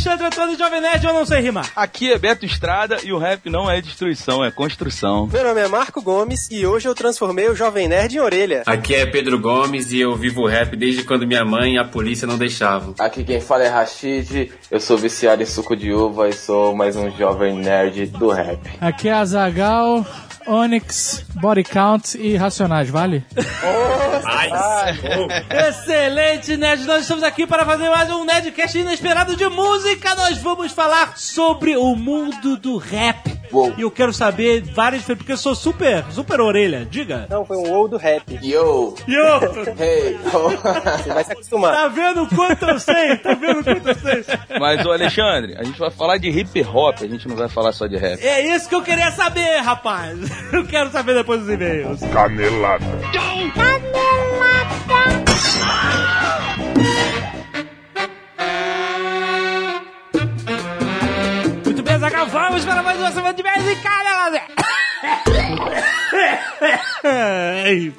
Alexandre Antônio Jovem Nerd, eu não sei rimar. Aqui é Beto Estrada e o rap não é destruição, é construção. Meu nome é Marco Gomes e hoje eu transformei o Jovem Nerd em orelha. Aqui é Pedro Gomes e eu vivo rap desde quando minha mãe e a polícia não deixavam. Aqui quem fala é Rashid, eu sou viciado em suco de uva e sou mais um jovem nerd do rap. Aqui é Azagal, Onyx, Body Count e Racionais, vale? Excelente, Nerd! Nós estamos aqui para fazer mais um Nerdcast inesperado de música. Nós vamos falar sobre o mundo do rap. Uou. E eu quero saber várias vezes, porque eu sou super, super orelha. Diga. Não, foi um ou do rap. Yo! Yo! Hey! oh. Você vai se acostumar. Tá vendo o quanto eu sei? Tá vendo o quanto eu sei? Mas, ô Alexandre, a gente vai falar de hip hop, a gente não vai falar só de rap. É isso que eu queria saber, rapaz. Eu quero saber depois dos e-mails. Canelada. Muito vamos para mais uma semana de música, galera!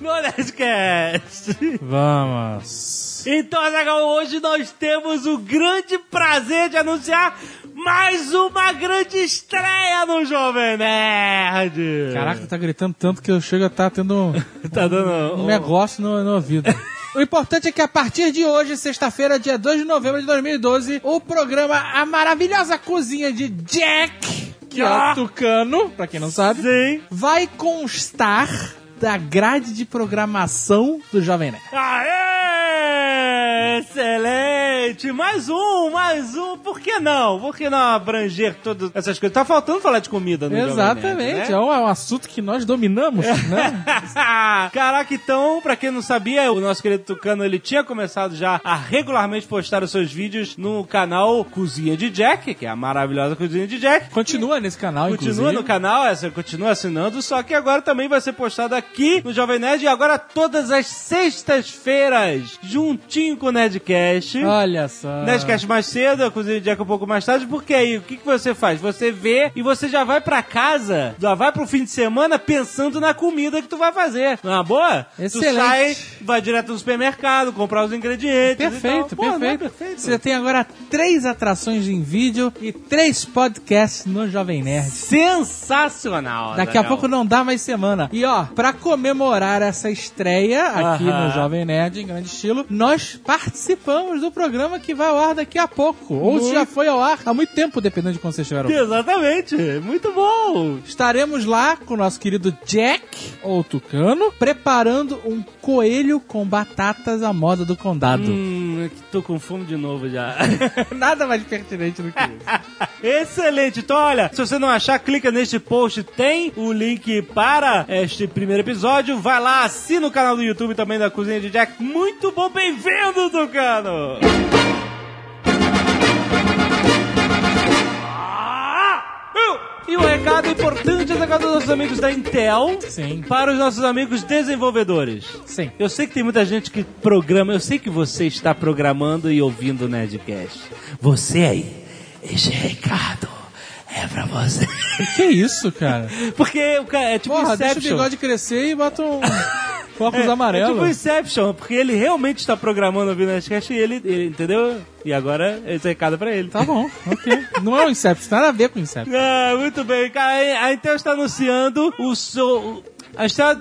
No Nerdcast. Vamos. Então, Azaghal, hoje nós temos o grande prazer de anunciar mais uma grande estreia no Jovem Nerd. Caraca, tá gritando tanto que eu chego a estar tendo um, tá dando um negócio no, no ouvido. O importante é que a partir de hoje, sexta-feira, dia 2 de novembro de 2012, o programa A Maravilhosa Cozinha de Jack, que é Ah. o Tucano, pra quem não sabe, Sim. vai constar da grade de programação do Jovem Nerd. Aê! Excelente! Mais um, mais um. Por que não? Por que não abranger todas essas coisas? Tá faltando falar de comida no Exatamente, é né? um, é um assunto que nós dominamos, né? Caraca, então, pra quem não sabia, o nosso querido Tucano, ele tinha começado já a regularmente postar os seus vídeos no canal Cozinha de Jack, que é a maravilhosa Cozinha de Jack. Continua nesse canal, Continua inclusive. no canal, essa continua assinando, só que agora também vai ser postado aqui no Jovem Nerd e agora todas as sextas-feiras, juntinho com o Nerdcast. Olha só. Nerdcast mais cedo, a Cozinha de Jack um pouco mais tarde, porque aí o que, que você faz? Você vê e você já vai pra casa, já vai pro fim de semana pensando na comida que tu vai fazer. Não é uma boa? Excelente. Tu sai, vai direto no supermercado, comprar os ingredientes. Perfeito. Pô, não é perfeito. perfeito. Você tem agora três atrações em vídeo e três podcasts no Jovem Nerd. Sensacional. Daqui a Azaghal. pouco não dá mais semana. E ó, pra comemorar essa estreia aqui Aham. no Jovem Nerd em grande estilo, nós participamos do programa que vai ao ar daqui a pouco. Ou se Muito. já foi ao ar há muito tempo, dependendo de quando vocês estiveram. Exatamente. Muito bom. Estaremos lá com o nosso querido Jack, ou Tucano, preparando um coelho com batatas à moda do condado. Hum, que tô com fome de novo já. Nada mais pertinente do que isso. Excelente. Então, olha, se você não achar, clica neste post, tem o link para este primeiro episódio. Vai lá, assina o canal do YouTube também da Cozinha de Jack. Muito bom, bem-vindo, Tucano! E um recado importante é dos nossos amigos da Intel Sim. para os nossos amigos desenvolvedores. Sim. Eu sei que tem muita gente que programa, eu sei que você está programando e ouvindo o Nerdcast. Você aí, esse recado é pra você. Que isso, cara? Porque o cara é tipo Porra, deixa o Inception. bigode crescer e bota um óculos É amarelo. tipo Inception, porque ele realmente está programando o Nerdcast e ele, ele, entendeu? E agora esse recado é pra ele. Tá bom, ok. Não é o Inception, nada a ver com o Inception. Ah, muito bem, cara. A Intel está anunciando o som. A está.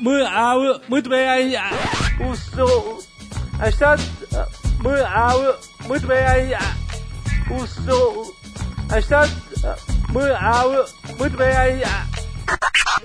Muito bem, a, o som. A está. Muito bem, a, o som. A está. Muito bem, a, a-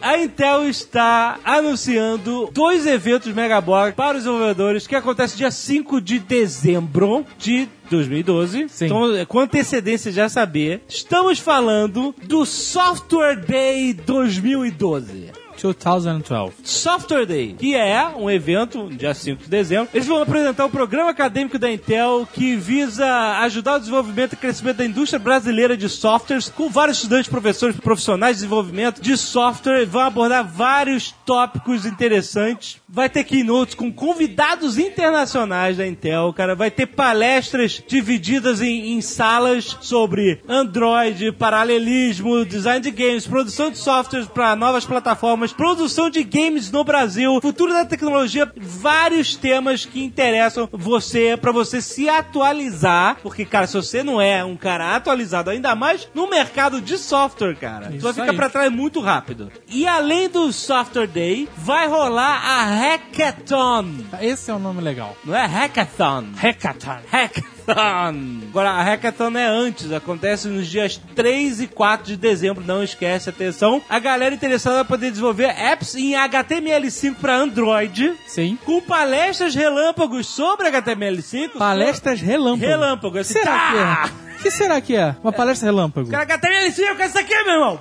a Intel está anunciando dois eventos Megabox para os desenvolvedores que acontece dia 5 de dezembro de 2012. Sim. Então, com antecedência já saber. Estamos falando do Software Day 2012. 2012. Software Day, que é um evento, dia 5 de dezembro. Eles vão apresentar o programa acadêmico da Intel que visa ajudar o desenvolvimento e crescimento da indústria brasileira de softwares, com vários estudantes, professores, profissionais de desenvolvimento de software. Vão abordar vários tópicos interessantes vai ter keynotes com convidados internacionais da Intel, cara. Vai ter palestras divididas em, em salas sobre Android, paralelismo, design de games, produção de softwares para novas plataformas, produção de games no Brasil, futuro da tecnologia, vários temas que interessam você para você se atualizar, porque cara, se você não é um cara atualizado ainda mais no mercado de software, cara, tu vai Isso ficar aí. pra trás muito rápido. E além do Software Day, vai rolar a Hackathon. Esse é um nome legal. Não é Hackathon. Hackathon. Hackathon. Agora, a Hackathon é antes, acontece nos dias 3 e 4 de dezembro, não esquece, atenção. A galera interessada vai poder desenvolver apps em HTML5 para Android, Sim. com palestras relâmpagos sobre HTML5. Palestras relâmpago. Relâmpago, O que assim, será que tá! é? O que será que é? Uma palestra relâmpago. Cara, HTML5, é isso aqui, meu irmão!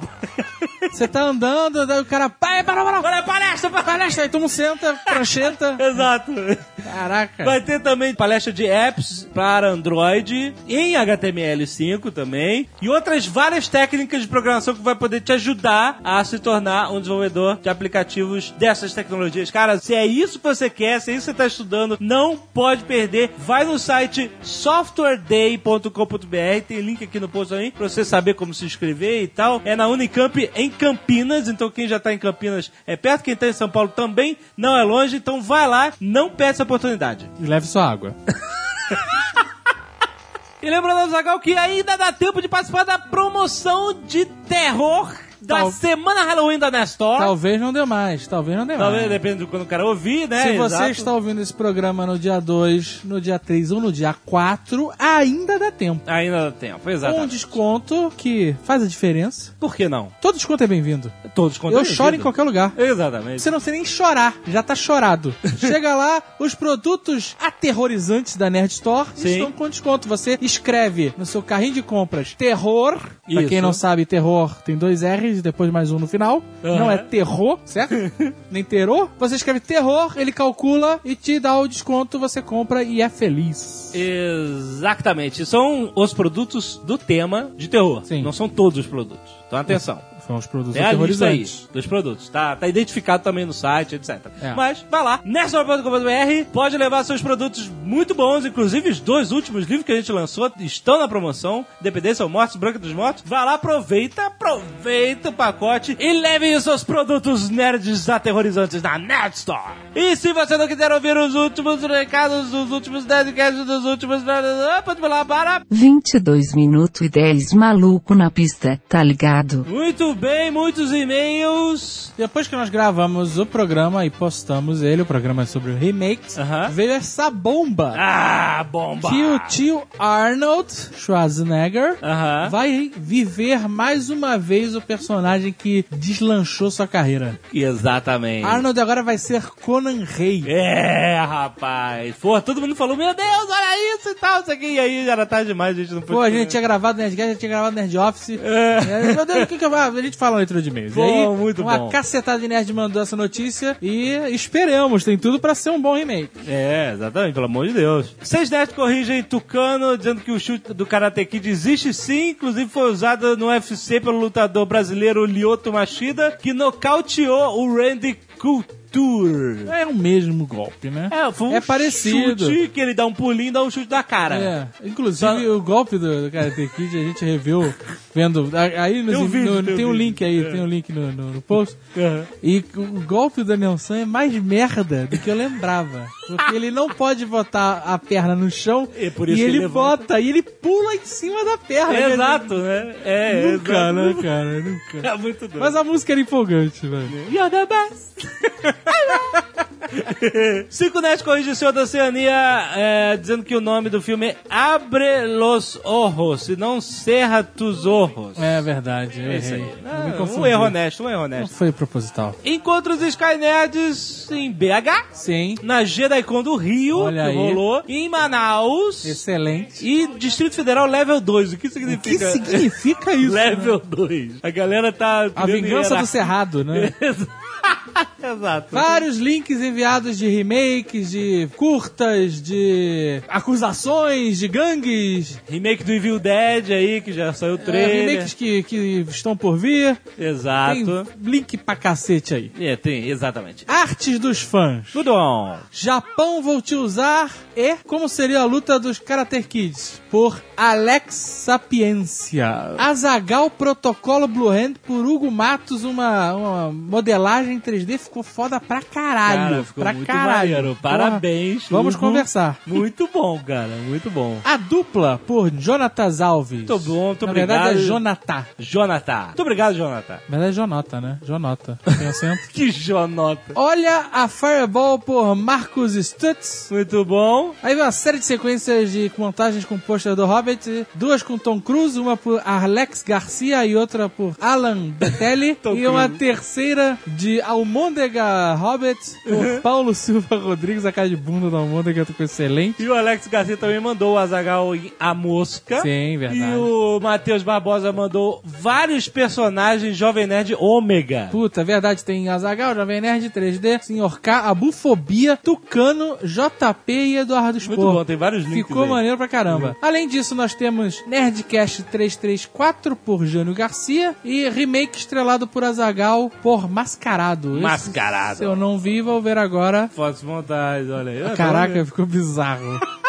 Você tá andando, daí o cara. Pai, para, para, é palestra, palestra! Aí todo mundo senta, prancheta. Exato. Caraca. Vai ter também palestra de apps para Android em HTML5 também e outras várias técnicas de programação que vai poder te ajudar a se tornar um desenvolvedor de aplicativos dessas tecnologias. Cara, se é isso que você quer, se é isso que você está estudando, não pode perder. Vai no site softwareday.com.br, tem link aqui no post aí para você saber como se inscrever e tal. É na Unicamp em Campinas, então quem já tá em Campinas é perto, quem tá em São Paulo também não é longe, então vai lá, não perde essa oportunidade. E leve sua água. E lembrando, Zagal, que ainda dá tempo de participar da promoção de terror da Tal- semana Halloween da Nestor. Talvez não dê mais, talvez não dê Talvez mais. depende de quando o cara ouvir, né? Se você Exato. está ouvindo esse programa no dia 2, no dia 3 ou no dia 4, ainda dá tempo. Ainda dá tempo, Um exatamente. desconto que faz a diferença. Por que não? Todo desconto é bem-vindo. Todos Eu choro em qualquer lugar. Exatamente. Você não precisa nem chorar, já tá chorado. Chega lá, os produtos aterrorizantes da Nerd Store Sim. estão com desconto. Você escreve no seu carrinho de compras terror. Pra Isso. quem não sabe, terror tem dois R's e depois mais um no final. Aham. Não é terror, certo? nem terror. Você escreve terror, ele calcula e te dá o desconto, você compra e é feliz. Exatamente. São os produtos do tema de terror. Sim. Não são todos os produtos. Então atenção. São os produtos É a lista aí aterrorizantes. dos produtos. Tá, tá identificado também no site, etc. É. Mas vai lá, nerdstore.com.br, pode levar seus produtos muito bons, inclusive os dois últimos livros que a gente lançou estão na promoção, Dependência ou Mortes, Branca dos Mortos. Vai lá, aproveita, aproveita o pacote e leve os seus produtos nerds aterrorizantes na Nerd Store. E se você não quiser ouvir os últimos recados, dos últimos Nerdcasts, dos últimos... Pode ir lá para... 22 minutos e 10 maluco na pista, tá ligado? Muito bem, muitos e-mails. Depois que nós gravamos o programa e postamos ele, o programa é sobre remakes, Aham. veio essa bomba. Ah, bomba! Que o tio Arnold Schwarzenegger vai viver mais uma vez o personagem que deslanchou sua carreira. Exatamente. Arnold agora vai ser Conan Rei. É, rapaz. Pô, todo mundo falou, meu Deus, olha isso e tal, isso aqui. E aí era tarde demais, a gente não foi. Pô, a gente tinha gravado Nerdcast, a gente tinha gravado Nerd Office. É, Meu Deus, o que que eu A gente fala na leitura de e-mails. Bom, e aí, muito uma bom. cacetada de nerd mandou essa notícia e esperamos, tem tudo pra ser um bom remake. É, exatamente, pelo amor de Deus. Seis Nerds corrigem Tucano, dizendo que o chute do Karate Kid existe sim, inclusive foi usado no UFC pelo lutador brasileiro Lyoto Machida, que nocauteou o Randy Couture. É o mesmo golpe, né? É, foi um É parecido. chute que ele dá um pulinho e dá um chute na cara. É, inclusive o golpe do, do Karate Kid a gente reviu vendo. Aí nos- Tem um vídeo, no- tem tem um link aí, tem um link no, no, no post. Aham. E o golpe do Nelson é mais merda do que eu lembrava. Porque ele não pode botar a perna no chão É por e isso que ele levanta. bota e ele pula em cima da perna. É, exato, né? É, Nunca, exato. né, cara? Nunca. É muito doido. Mas a música era empolgante, velho. You're the best. Cinco Net corrige o senhor da Oceania, é, dizendo que o nome do filme é Abre los Ojos, e não Cerra tus Ojos. É verdade, eu É isso aí. Ah, um erro honesto, um erro Não honesto. foi proposital. Encontros Skynerds em BH, Sim, na JediCon do Rio, Olha que aí. rolou, em Manaus excelente. e Distrito Federal Level 2. O que O que significa? significa isso? né? Level 2. A galera tá... A vingança do. Cerrado, né? Exato. Vários links enviados de remakes, de curtas, de acusações, de gangues, Remake do Evil Dead aí, que já saiu o é, trailer. remakes que, que estão por vir. Exato. Tem link pra cacete aí. É, tem, exatamente. Artes dos fãs. Tudo bom. Japão vou te usar e como seria a luta dos Karate Kids? Por Alex Sapiência. Azagal Protocolo Blue Hand por Hugo Matos, uma, uma modelagem 3D ficou foda pra caralho. Cara, ficou pra muito caralho. maneiro. Porra. Parabéns. Vamos Hugo. conversar. Muito bom, cara. Muito bom. A dupla por Jonatas Alves. Muito bom, muito Na obrigado. verdade é Jonathan. Jonathan. Muito obrigado, Jonathan. Na verdade é Jonata, né? Jonota. Tem acento. Que Jonota. Olha a Fireball por Marcos Stutz. Muito bom. Aí vem uma série de sequências de montagens com pôster do Hobbit, duas com Tom Cruise, uma por Alex Garcia e outra por Alan Betelli, e uma terceira de Almôndega Hobbit por Paulo Silva Rodrigues, a cara de bunda da Almôndega ficou excelente. E o Alex Garcia também mandou o Azagal em A Mosca. Sim, verdade. E o Matheus Barbosa mandou vários personagens Jovem Nerd Ômega. Puta, verdade, tem Azagal, Jovem Nerd 3D, Senhor K, a Bufobia, Tucano, JP e Eduardo Spor. Muito bom, tem vários links Ficou aí. maneiro pra caramba. Além disso, nós temos Nerdcast 334 por Jânio Garcia e remake estrelado por Azagal por Mascarado. Esse, Mascarado. Se eu não vi, vou ver agora. Fotos montagens, olha aí. Caraca, ficou bizarro.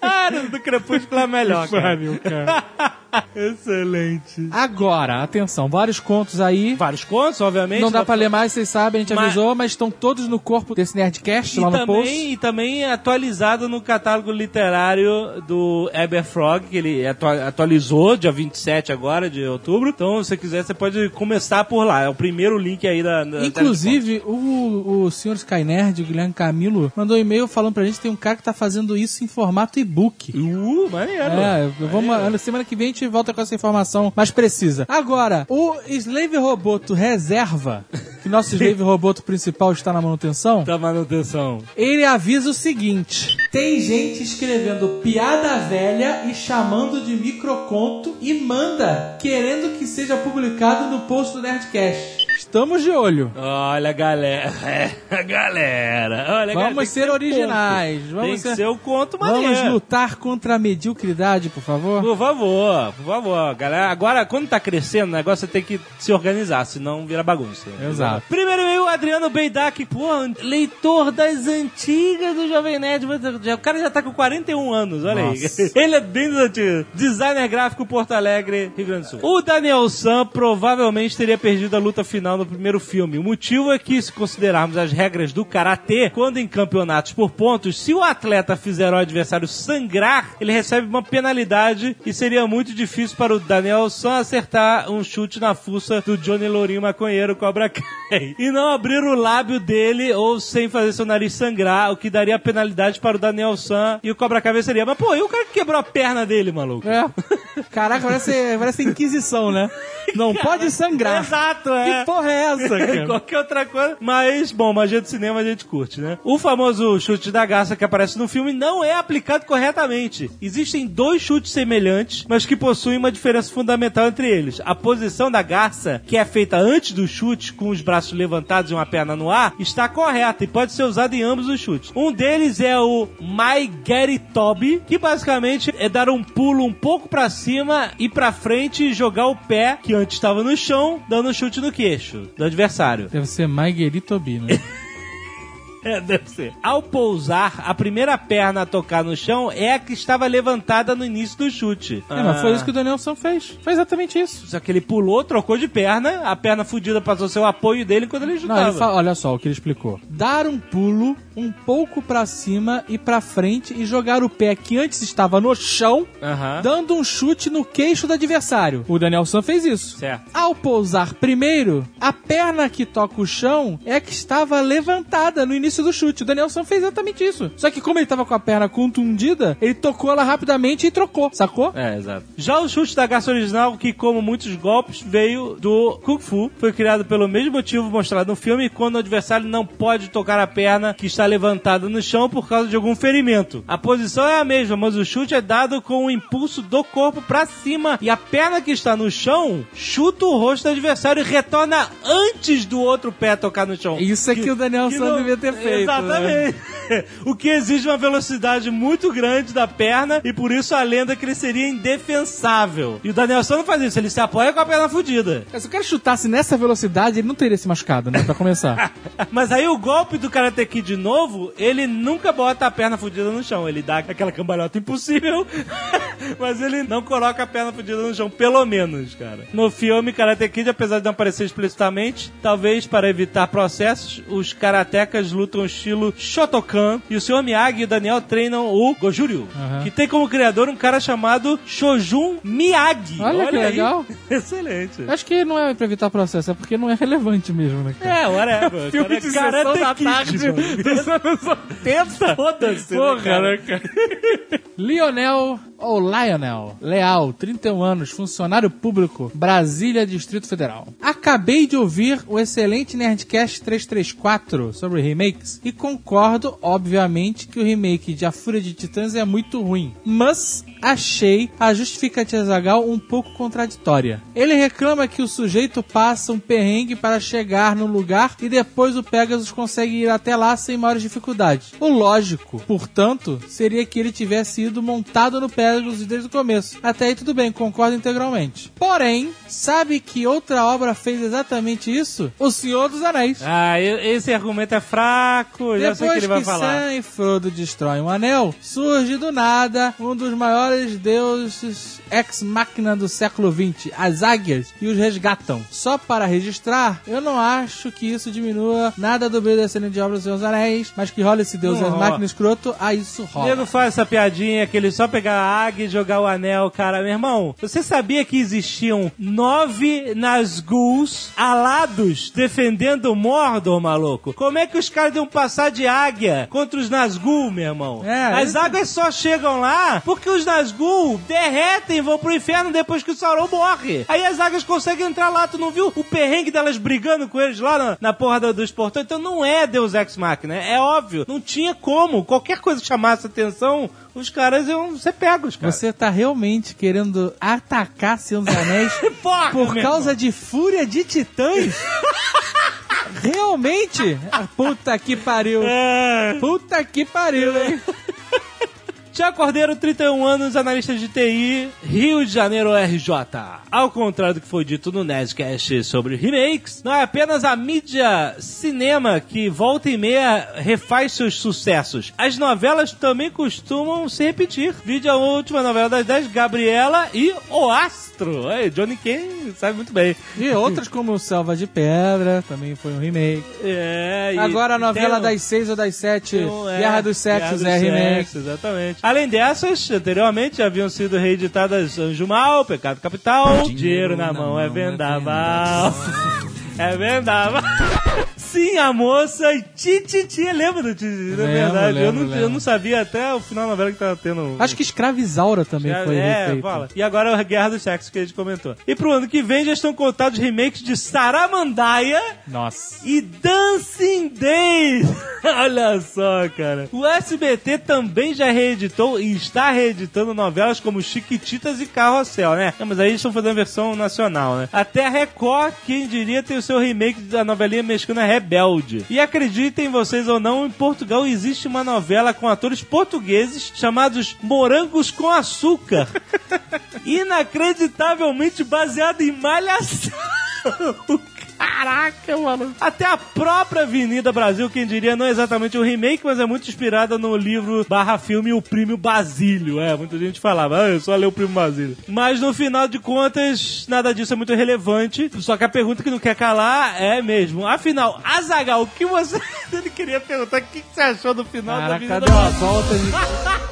Ah, do Crepúsculo é melhor, cara. Pariu, cara. Excelente. Agora, atenção, vários contos aí. Vários contos, obviamente. Não dá pra ler mais, vocês sabem, a gente Mas- avisou, mas estão todos no corpo desse Nerdcast E lá no post. também, e também atualizado no catálogo literário do Eberfrog, que ele atua- atualizou dia 27 agora, de outubro. Então, se você quiser, você pode começar por lá. É o primeiro link aí da... da Inclusive, o, o senhor Sky Nerd, o Guilherme Camilo, mandou um e-mail falando pra gente que tem um cara que tá fazendo isso em formato e-book. Uh, maneiro. É, vamos, na semana que vem a gente volta com essa informação mais precisa. Agora, o Slave Roboto reserva, que nosso Slave Roboto principal está na manutenção, Tá manutenção. ele avisa o seguinte: tem gente escrevendo piada velha e chamando de microconto e manda querendo que seja publicado no post do Nerdcast. Estamos de olho. Olha, galera. É, galera. Olha, galera, tem Vamos que ser conto. originais. Tem Vamos que ser, ser o conto maneiro. vamos lutar contra a mediocridade, por favor. Por favor, por favor, galera. Agora, quando tá crescendo, o negócio ter que se organizar, senão vira bagunça. Exato. Primeiro e-mail, Adriano Beidak, pô, leitor das antigas do Jovem Nerd. O cara já tá com 41 anos, olha Nossa. aí. Ele é bem dos antigos. Designer gráfico Porto Alegre, Rio Grande do Sul. O Daniel Sam provavelmente teria perdido a luta final no primeiro filme. O motivo é que, se considerarmos as regras do karatê, quando em campeonatos por pontos, se o atleta fizer o adversário sangrar, ele recebe uma penalidade e seria muito difícil para o Daniel Sam acertar um chute na fuça do Johnny Lourinho maconheiro Cobra Kai. E não abrir o lábio dele ou sem fazer seu nariz sangrar, o que daria penalidade para o Daniel Sam e o Cobra Kai venceria. Mas, pô, e o cara que quebrou a perna dele, maluco? É. Caraca, parece, parece Inquisição, né? Não pode sangrar. Exato, é. Que porra é essa, cara? Qualquer outra coisa. Mas, bom, magia do cinema a gente curte, né? O famoso chute da garça que aparece no filme não é aplicado corretamente. Existem dois chutes semelhantes, mas que possuem uma diferença fundamental entre eles. A posição da garça, que é feita antes do chute, com os braços levantados e uma perna no ar, está correta e pode ser usada em ambos os chutes. Um deles é o My Toby, que basicamente é dar um pulo um pouco pra cima e pra frente e jogar o pé, que antes estava no chão, dando um chute no queixo do adversário. Deve ser Maigueritobi, né? É, deve ser. Ao pousar, a primeira perna a tocar no chão é a que estava levantada no início do chute. É, mas foi isso que o Danielson fez. Foi exatamente isso. Só que ele pulou, trocou de perna, a perna fudida passou o apoio dele enquanto ele Não, jutava. ele fala, olha só o que ele explicou. Dar um pulo um pouco pra cima e pra frente e jogar o pé que antes estava no chão, dando um chute no queixo do adversário. O Danielson fez isso. Certo. Ao pousar primeiro, a perna que toca o chão é a que estava levantada no início início do chute. O Danielson fez exatamente isso. Só que como ele tava com a perna contundida, ele tocou ela rapidamente e trocou, sacou? É, exato. Já o chute da garça original, que como muitos golpes, veio do Kung Fu, foi criado pelo mesmo motivo mostrado no filme, quando o adversário não pode tocar a perna que está levantada no chão por causa de algum ferimento. A posição é a mesma, mas o chute é dado com o impulso do corpo para cima e a perna que está no chão chuta o rosto do adversário e retorna antes do outro pé tocar no chão. Isso é que, o Danielson não- devia ter feito. né? Exatamente. o que exige uma velocidade muito grande da perna e por isso a lenda é que ele seria indefensável. E o Danielson não faz isso, ele se apoia com a perna fudida. Se o cara chutasse nessa velocidade, ele não teria se machucado, né? Pra começar. Mas aí o golpe do Karate Kid de novo, ele nunca bota a perna fudida no chão. Ele dá aquela cambalhota impossível, mas ele não coloca a perna fudida no chão, pelo menos, cara. No filme Karate Kid, apesar de não aparecer explicitamente, talvez para evitar processos, os karatecas lutam estilo Shotokan e o Sr. Miyagi e o Daniel treinam o Gojuryu, Aham. que tem como criador um cara chamado Shojun Miyagi. Olha que aí. legal. Excelente. Acho que não é pra evitar processo, é porque não é relevante mesmo, né? cara? É, whatever. Filme Cara, de sessão Karate da tarde dos anos 80. Foda-se, né, Porra, cara? né, cara? Lionel, ou Lionel, Leal, 31 anos, funcionário público, Brasília, Distrito Federal. Acabei de ouvir o excelente Nerdcast 334 sobre remakes e concordo, obviamente, que o remake de A Fúria de Titãs é muito ruim. Mas achei a justificativa Zagal um pouco contraditória. Ele reclama que o sujeito passa um perrengue para chegar no lugar e depois o Pegasus consegue ir até lá sem maiores dificuldades. O lógico, portanto, seria que ele tivesse ido montado no Pegasus desde o começo. Até aí tudo bem, concordo integralmente. Porém, sabe que outra obra fez exatamente isso? O Senhor dos Anéis. Ah, esse argumento é fraco, já sei o que ele vai falar. Sam e Frodo destroem um anel, surge do nada um dos maiores deuses ex-máquina do século XX, as águias, e os resgatam. Só para registrar, eu não acho que isso diminua nada do brilho da cena de obra dos Senhor dos Anéis, mas que rola esse deus ex-máquina escroto, ah, isso rola. nego faz essa piadinha que ele só pegar a jogar o anel, cara. Meu irmão, você sabia que existiam nove Nazguls alados defendendo o Mordor, maluco? Como é que os caras iam passar de águia contra os Nazgûl, meu irmão? É, As isso- águias só chegam lá porque os Nazgûl derretem e vão pro inferno depois que o Sauron morre. Aí as águias conseguem entrar lá. Tu não viu o perrengue delas brigando com eles lá na, na porra do- dos portões? Então não é Deus Ex Machina, é óbvio. Não tinha como. Qualquer coisa que chamasse atenção, os caras iam ser pegos, cara. Você tá realmente querendo atacar Senhor dos Anéis Porra, por causa de fúria de titãs? Realmente? Ah, Puta que pariu. É. Puta que pariu, hein? Tiago Cordeiro, 31 anos, analista de TI, Rio de Janeiro RJ. Ao contrário do que foi dito no Nerdcast sobre remakes, não é apenas a mídia cinema que volta e meia refaz seus sucessos. As novelas também costumam se repetir. Vídeo a última novela das 10, Gabriela e O Astro. Aí, Johnny Kane sabe muito bem. E outras como Selva de Pedra, também foi um remake. É, e Agora a novela um- das seis ou das sete, tem um- é, Guerra dos Sexos Guerra é dos remake. Sexos, exatamente. Além dessas, anteriormente haviam sido reeditadas Anjo Mal, Pecado Capital, Dinheiro, na, mão, é vendaval. É vendaval. Sim, a moça e Tititi. Lembra do Tititi? Lembro, verdade, eu, lembro, não, eu não sabia até o final da novela que tava tendo. Acho que Escravizaura também foi é, refeito. fala. E agora é a Guerra dos Sexos que a gente comentou. E pro ano que vem já estão contados remakes de Saramandaia Nossa. e Dancing Days. Olha só, cara. O SBT também já reeditou e está reeditando novelas como Chiquititas e Carrossel, né? Não, mas aí eles estão fazendo a versão nacional, né? Até a Record, quem diria, tem seu remake da novelinha mexicana Rebelde. E acreditem vocês ou não, em Portugal existe uma novela com atores portugueses chamados Morangos com Açúcar. Inacreditavelmente baseada em Malhação. Caraca, mano. Até a própria Avenida Brasil, quem diria, não é exatamente um remake, mas é muito inspirada no livro barra filme O Primo Basílio. É, muita gente falava, ah, eu só leio o Primo Basílio. Mas no final de contas, nada disso é muito relevante. Só que a pergunta que não quer calar é mesmo. Afinal, Azagal, o que você. Ele queria perguntar o que você achou do final da Caraca, Avenida deu uma Brasil. volta de...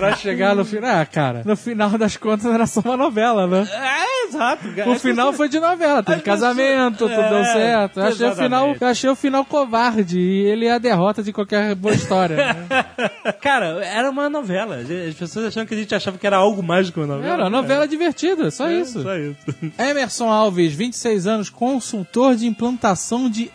pra chegar no final. Ah, cara, no final das contas era só uma novela, né? É, Exato. O final foi de novela, teve As casamento, tudo deu É, certo. Eu achei, o final, achei o final covarde e ele é a derrota de qualquer boa história. né? Cara, era uma novela. As pessoas achando que a gente achava que era algo mais do que uma novela. Era uma novela divertida, só É, isso. Só isso. Emerson Alves, 26 anos, consultor de implantação de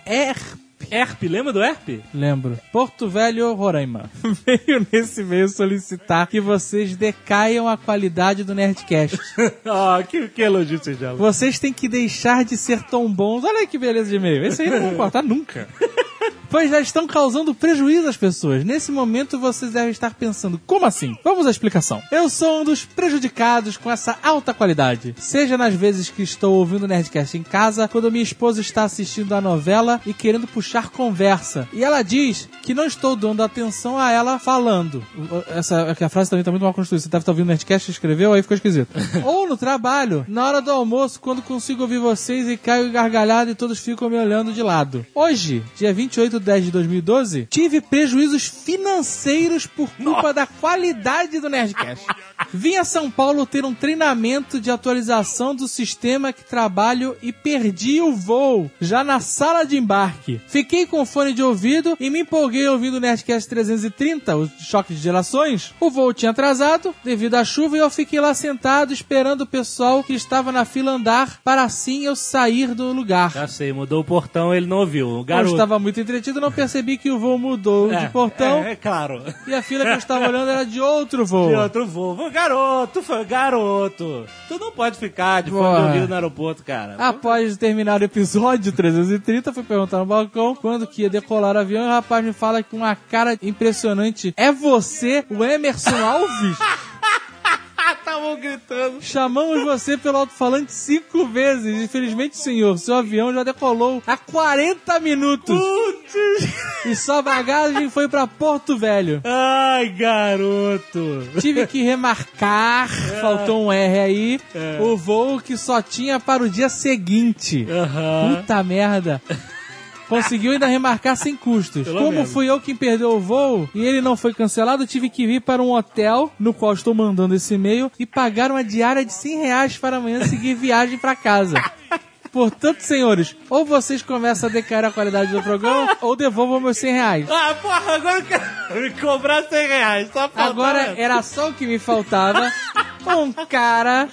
ERP. Herp, lembra do Herp? Lembro. Porto Velho, Roraima. Veio nesse e-mail solicitar que vocês decaiam a qualidade do Nerdcast. Ah, que, que elogio vocês já. Vocês têm que deixar de ser tão bons. Olha que beleza de e-mail. Esse aí não vão cortar nunca. Pois já estão causando prejuízo às pessoas. Nesse momento vocês devem estar pensando, como assim? Vamos à explicação. Eu sou um dos prejudicados com essa alta qualidade. Seja nas vezes que estou ouvindo o Nerdcast em casa, quando minha esposa está assistindo a novela e querendo puxar conversa. E ela diz que não estou dando atenção a ela falando. Essa a frase também está muito mal construída. Você deve estar ouvindo o Nerdcast, escreveu, aí ficou esquisito. Ou no trabalho, na hora do almoço, quando consigo ouvir vocês e caio gargalhado e todos ficam me olhando de lado. Hoje, dia 28 de 10 de 2012, tive prejuízos financeiros por culpa da qualidade do Nerdcast. Vim a São Paulo ter um treinamento de atualização do sistema que trabalho e perdi o voo, já na sala de embarque. Fiquei com fone de ouvido e me empolguei ouvindo o Nerdcast 330, o choque de gerações. O voo tinha atrasado devido à chuva e eu fiquei lá sentado esperando o pessoal que estava na fila andar para assim eu sair do lugar. Já sei, mudou o portão, ele não ouviu. O Eu garoto. estava muito entretido, não percebi que o voo mudou É, de portão É, é claro. e a fila que eu estava olhando era de outro voo. De outro voo. Garoto, foi garoto. Tu não pode ficar de Porra. ouvido no aeroporto, cara. Após terminar o episódio 330, fui perguntar no balcão quando que ia decolar o avião e o rapaz me fala com uma cara impressionante: É você, o Emerson Alves? Estavam gritando. Chamamos você pelo alto-falante cinco vezes. Infelizmente, senhor, seu avião já decolou há 40 minutos. E sua bagagem foi pra Porto Velho. Ai, garoto. Tive que remarcar, faltou um R aí, o voo que só tinha para o dia seguinte. Puta merda. Conseguiu ainda remarcar sem custos. Pelo Como menos. fui eu quem perdeu o voo e ele não foi cancelado, tive que vir para um hotel no qual estou mandando esse e-mail e pagar uma diária de 100 reais para amanhã seguir viagem para casa. Portanto, senhores, ou vocês começam a decair a qualidade do programa ou devolvam meus 100 reais. Ah, porra, agora eu quero me cobrar 100 reais. Só Agora essa. era só o que me faltava. Um cara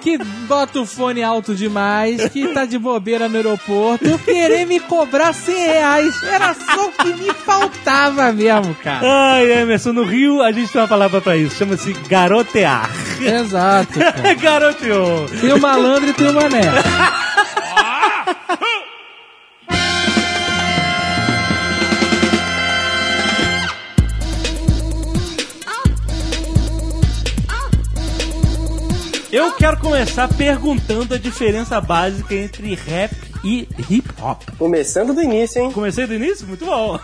que bota o fone alto demais, que tá de bobeira no aeroporto, querer me cobrar 100 reais. Era só o que me faltava mesmo, cara. Ai, Emerson, no Rio a gente tem uma palavra pra isso. Chama-se garotear. Exato. Garoteou. Tem o malandro e tem o mané. Eu quero começar perguntando a diferença básica entre rap e hip hop. Começando do início, hein? Comecei do início? Muito bom.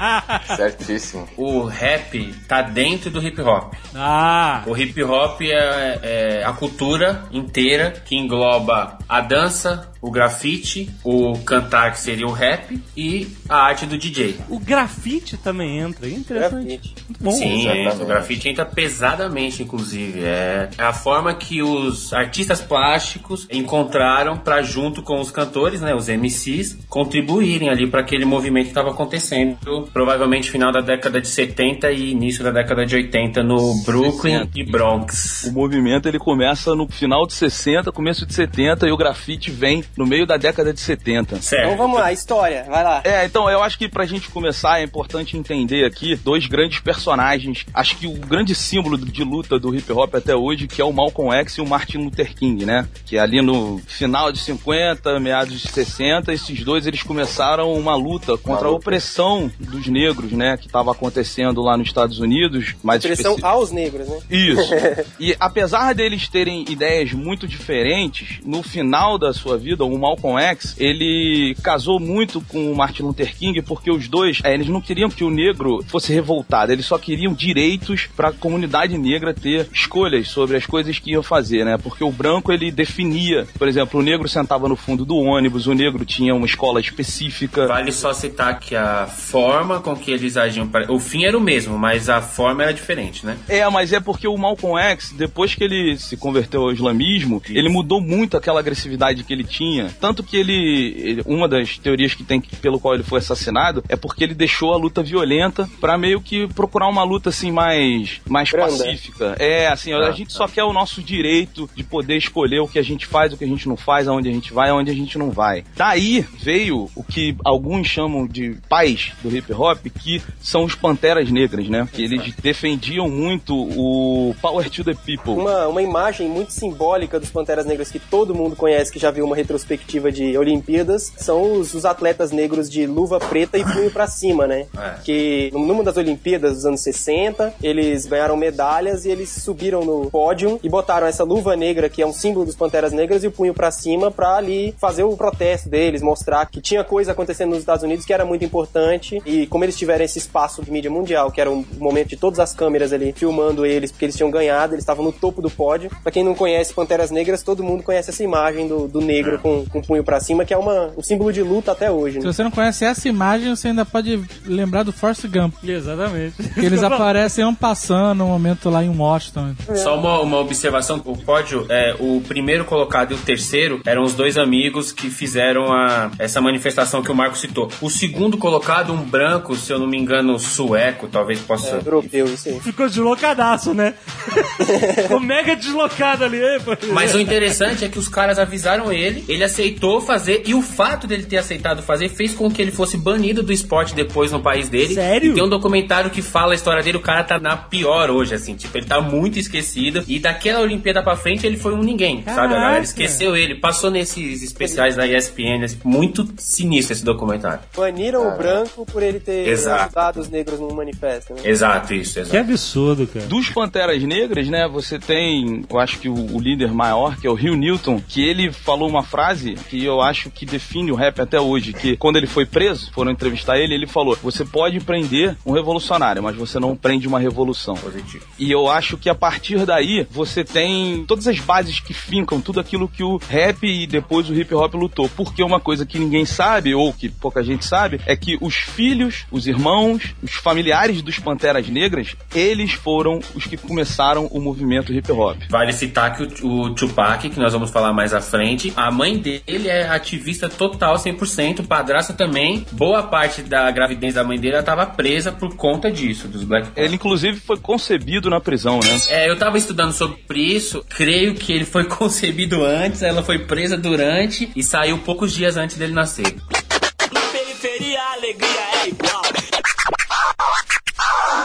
Certíssimo. O rap tá dentro do hip hop. ah, O hip hop é, é a cultura inteira que engloba a dança, o grafite, o cantar que seria o rap e a arte do DJ. o grafite também entra. Interessante. Grafite. Bom. Sim, exatamente. entra. o grafite entra pesadamente, inclusive. É a forma que os artistas plásticos encontraram pra junto com os cantores, né, os MCs, contribuírem ali pra aquele movimento que estava acontecendo, provavelmente final da década de 70 e início da década de 80 no Brooklyn 60. e Bronx. O movimento ele começa no final de 60, começo de 70 e o grafite vem no meio da década de 70. Certo. Então vamos lá, história, vai lá. É, então eu acho que pra gente começar é importante entender aqui dois grandes personagens. Acho que o grande símbolo de luta do hip hop até hoje, que é o Malcolm X e o Martin Luther King, né? Que ali no final de 50, meados de 60, esses dois eles começaram uma luta contra a opressão dos negros, né? Que estava acontecendo lá nos Estados Unidos. Mais Direção especi- aos negros, né? isso. E apesar deles terem ideias muito diferentes, no final da sua vida, o Malcolm X, ele casou muito com o Martin Luther King porque os dois, é, eles não queriam que o negro fosse revoltado, eles só queriam direitos para a comunidade negra ter escolhas sobre as coisas que iam fazer, né? Porque o branco ele definia, por exemplo, o negro sentava no fundo do ônibus, o negro tinha uma escola específica. Vale só citar que a forma com que eles agiam, o fim era o mesmo, mas a forma era diferente, né? É, mas é porque o Malcolm X, depois que ele se converteu ao islamismo, Isso. ele mudou muito aquela agressividade que ele tinha. Tanto que ele, ele, uma das teorias que tem pelo qual ele foi assassinado é porque ele deixou a luta violenta para meio que procurar uma luta assim mais mais pacífica. É, assim, ah, a gente ah. só quer o nosso direito de poder escolher o que a gente faz, o que a gente não faz, aonde a gente vai, aonde a gente não vai. Daí veio o que alguns chamam de pais do hip hop, que são os panteras negras, né? Que eles defendiam muito o Power to the People. Uma, uma imagem muito simbólica dos Panteras Negras que todo mundo conhece, que já viu uma retrospectiva de Olimpíadas, são os, os atletas negros de luva preta e punho para cima, né? É. Que numa das Olimpíadas dos anos 60, eles ganharam medalhas e eles subiram no pódio e botaram essa luva negra, que é um símbolo dos Panteras Negras, e o punho para cima para ali fazer o protesto deles, mostrar que tinha coisa acontecendo nos Estados Unidos que era muito importante e como eles tiveram esse espaço de mídia mundial, que era um momento de todas as câmeras ali filmando eles, porque eles tinham ganhado, eles estavam no topo do pódio. Pra quem não conhece Panteras Negras, todo mundo conhece essa imagem do, do negro com, com o punho pra cima, que é uma, um símbolo de luta até hoje. Né? Se você não conhece essa imagem, você ainda pode lembrar do Force Gump. Exatamente. Que eles aparecem um passando no momento lá em Washington. É. Só uma, uma observação: o pódio, é, o primeiro colocado e o terceiro eram os dois amigos que fizeram a, essa manifestação que o Marco citou. O segundo colocado, um branco, se eu não me engano, sueco, talvez possa. É, europeu, aí. Ficou deslocadaço, né? Ficou mega deslocado ali. Mas o interessante é que os caras avisaram ele, ele aceitou fazer, e o fato dele ter aceitado fazer fez com que ele fosse banido do esporte depois no país dele. Sério? E tem um documentário que fala a história dele, o cara tá na pior hoje, assim, tipo, ele tá muito esquecido. E daquela Olimpíada pra frente ele foi um ninguém, Caraca. sabe? A galera esqueceu ele, passou nesses especiais da ESPN, assim, muito sinistro esse documentário. Baniram o branco por ele ter Exato. ajudado os negros no manifesto, né? Exato, isso, exato. Que absurdo, cara. Dos Panteras Negras, né, você tem, eu acho que o, o líder maior, que é o Rio Newton, que ele falou uma frase que eu acho que define o rap até hoje, que quando ele foi preso, foram entrevistar ele, ele falou: "Você pode prender um revolucionário, mas você não prende uma revolução". Positivo. E eu acho que a partir daí você tem todas as bases que fincam tudo aquilo que o rap e depois o hip hop lutou. Porque uma coisa que ninguém sabe ou que pouca gente sabe é que os filhos, os irmãos, os familiares dos Panteras Negras, eles foram os que começaram o movimento hip hop. Vale citar que o, o Tupac, que nós vamos falar mais à frente, a mãe dele é ativista total 100%, padrasta também. Boa parte da gravidez da mãe dele estava presa por conta disso, dos Black Panthers. Ele inclusive foi concebido na prisão, né? É, eu tava estudando sobre isso, creio que ele foi concebido antes, ela foi presa durante e saiu poucos dias antes dele nascer.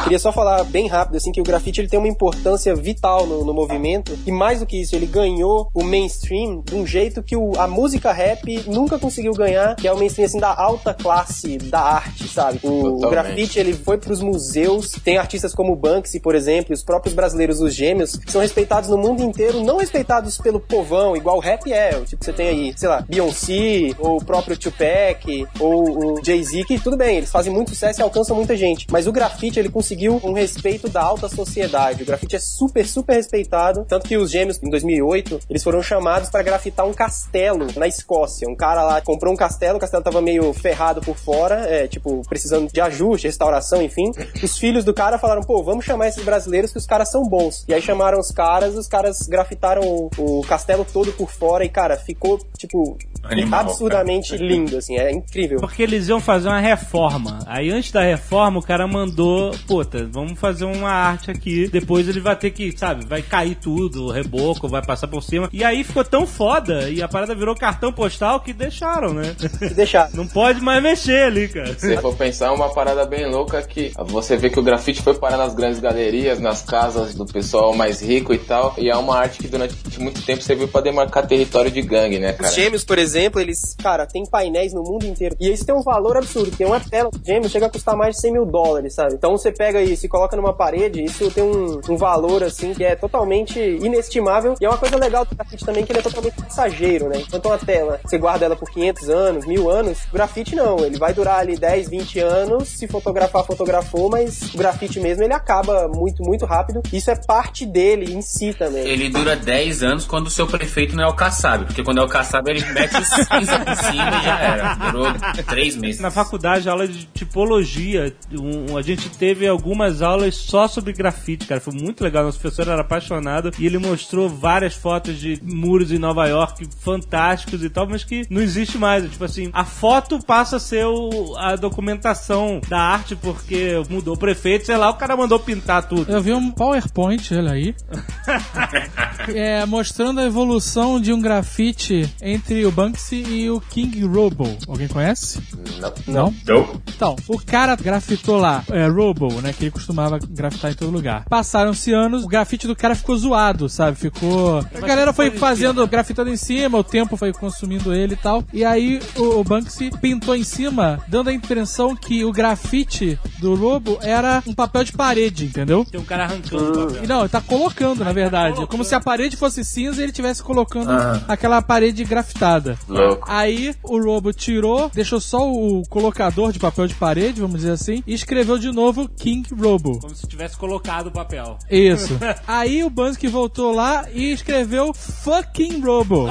Queria só falar bem rápido assim que o grafite ele tem uma importância vital no, no movimento e mais do que isso ele ganhou o mainstream de um jeito que o, a música rap nunca conseguiu ganhar, que é o mainstream assim da alta classe da arte, sabe? O, o grafite ele foi para os museus, tem artistas como Banksy, por exemplo, os próprios brasileiros os Gêmeos, que são respeitados no mundo inteiro, não respeitados pelo povão, igual o rap é. Tipo, você tem aí, sei lá, Beyoncé, ou o próprio Tupac, ou o Jay-Z, que tudo bem, eles fazem muito sucesso e alcançam muita gente, mas o grafite ele conseguiu conseguiu um respeito da alta sociedade. O grafite é super, super respeitado. Tanto que os gêmeos, em 2008, eles foram chamados para grafitar um castelo na Escócia. Um cara lá comprou um castelo, o castelo tava meio ferrado por fora, é, tipo, precisando de ajuste, restauração, enfim. Os filhos do cara falaram, pô, vamos chamar esses brasileiros que os caras são bons. E aí chamaram os caras, os caras grafitaram o, o castelo todo por fora e, cara, ficou, tipo, Animal, absurdamente cara. lindo, assim, é incrível. Porque eles iam fazer uma reforma. Aí antes da reforma, o cara mandou, puta, vamos fazer uma arte aqui. Depois ele vai ter que, sabe, vai cair tudo, o reboco vai passar por cima. E aí ficou tão foda e a parada virou cartão postal que deixaram, né? Deixaram. Não pode mais mexer ali, cara. Se for pensar, é uma parada bem louca que você vê que o grafite foi parar nas grandes galerias, nas casas do pessoal mais rico e tal. E é uma arte que durante muito tempo serviu para demarcar território de gangue, né, cara? Os gêmeos, por exemplo, exemplo, eles, cara, tem painéis no mundo inteiro. E isso tem um valor absurdo, porque uma tela gêmeo chega a custar mais de 100 mil dólares, sabe? Então você pega isso e coloca numa parede, isso tem um, um valor, assim, que é totalmente inestimável. E é uma coisa legal do grafite também, que ele é totalmente passageiro, né? Enquanto uma tela, você guarda ela por 500 anos, mil anos, o grafite não. Ele vai durar ali 10, 20 anos, se fotografar, fotografou, mas o grafite mesmo, ele acaba muito, muito rápido. Isso é parte dele em si também. Ele dura 10 anos quando o seu prefeito não é o Kassab, porque quando é o Kassab ele mete o cinza por cima e já era. Durou 3 meses. Na faculdade, aula de tipologia, um- a gente teve algumas aulas só sobre grafite, cara. Foi muito legal. Nosso professor era apaixonado e ele mostrou várias fotos de muros em Nova York fantásticos e tal, mas que não existe mais. Tipo assim, a foto passa a ser o- a documentação da arte porque mudou o prefeito, sei lá, o cara mandou pintar tudo. Eu vi um PowerPoint, olha aí, é, mostrando a evolução de um grafite entre o Banksy e o King Robo. Alguém conhece? Não. Não? Não. Então, o cara grafitou lá, é, Robo, né, que ele costumava grafitar em todo lugar. Passaram-se anos, o grafite do cara ficou zoado, sabe? Ficou... A galera foi fazendo, grafitando em cima, o tempo foi consumindo ele e tal. E aí o, o Banksy pintou em cima, dando a impressão que o grafite do Robo era um papel de parede, entendeu? Tem um cara arrancando o papel. E Não, ele tá colocando, na verdade. Como se a parede fosse cinza e ele estivesse colocando Ah. aquela parede grafitada. Louco. Aí o Robo tirou, deixou só o colocador de papel de parede, vamos dizer assim, e escreveu de novo King Robo. Como se tivesse colocado o papel. Isso. Aí o Bansky voltou lá e escreveu fucking Robo.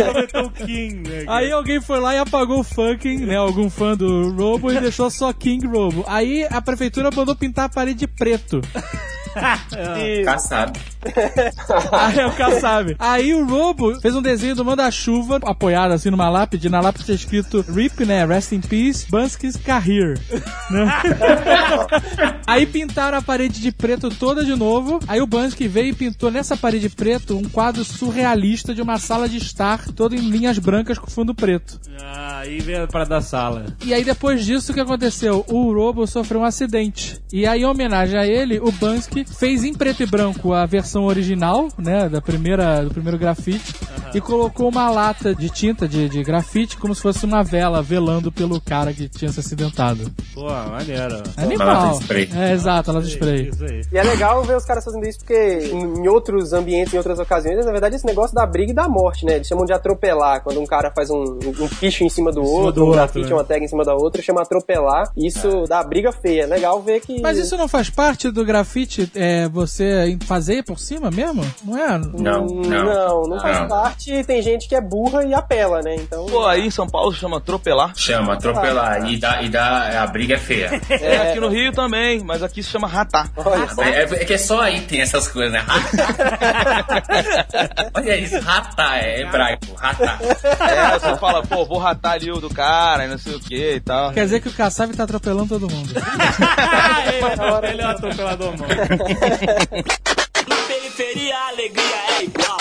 Aproveitou o King, né? Aí alguém foi lá e apagou o fucking, né? Algum fã do Robo e deixou só King Robo. Aí a prefeitura mandou pintar a parede de preto. Kassab. Aí é o Kassab. Aí o Robo fez um desenho do manda-chuva apoiado assim numa lápide. Na lápide tinha escrito RIP, né? Rest in Peace, Bansky's Career. Né? Aí pintaram a parede de preto toda de novo. Aí o Bansky veio e pintou nessa parede de preto um quadro surrealista de uma sala de estar toda em linhas brancas com fundo preto. Ah, aí veio para da sala. E aí depois disso o que aconteceu? O Robo sofreu um acidente. E aí em homenagem a ele, o Bansky fez em preto e branco a versão original, né, da primeira do primeiro grafite e colocou uma lata de tinta de, de grafite como se fosse uma vela velando pelo cara que tinha se acidentado. Pô, maneiro. lata Animal. de spray. É, exato, a lata de spray. E é legal ver os caras fazendo isso porque em em outros ambientes, em outras ocasiões, na verdade, esse negócio da briga e da morte, né? Eles chamam de atropelar. Quando um cara faz um, um picho em cima do outro, do um outro, grafite, né? uma tag em cima da outra, chama atropelar. Isso dá briga feia. É legal ver que. Mas isso não faz parte do grafite, é, você fazer por cima mesmo? Não é? Não, não. não, não faz Não. parte. Tem gente que é burra e apela, né? Então. Pô, aí em São Paulo chama atropelar. Chama, atropelar. E dá, e dá. A briga é feia. É, aqui no Rio também, mas aqui se chama ratar. É, é que é só aí tem essas coisas, né? Olha isso, ratar, é hebraico, ratar. É, você fala, pô, vou ratar ali o do cara, e não sei o que e tal. Quer dizer que o Kassab tá atropelando todo mundo. Ele é o atropelador, mano. Periferia, a alegria é igual.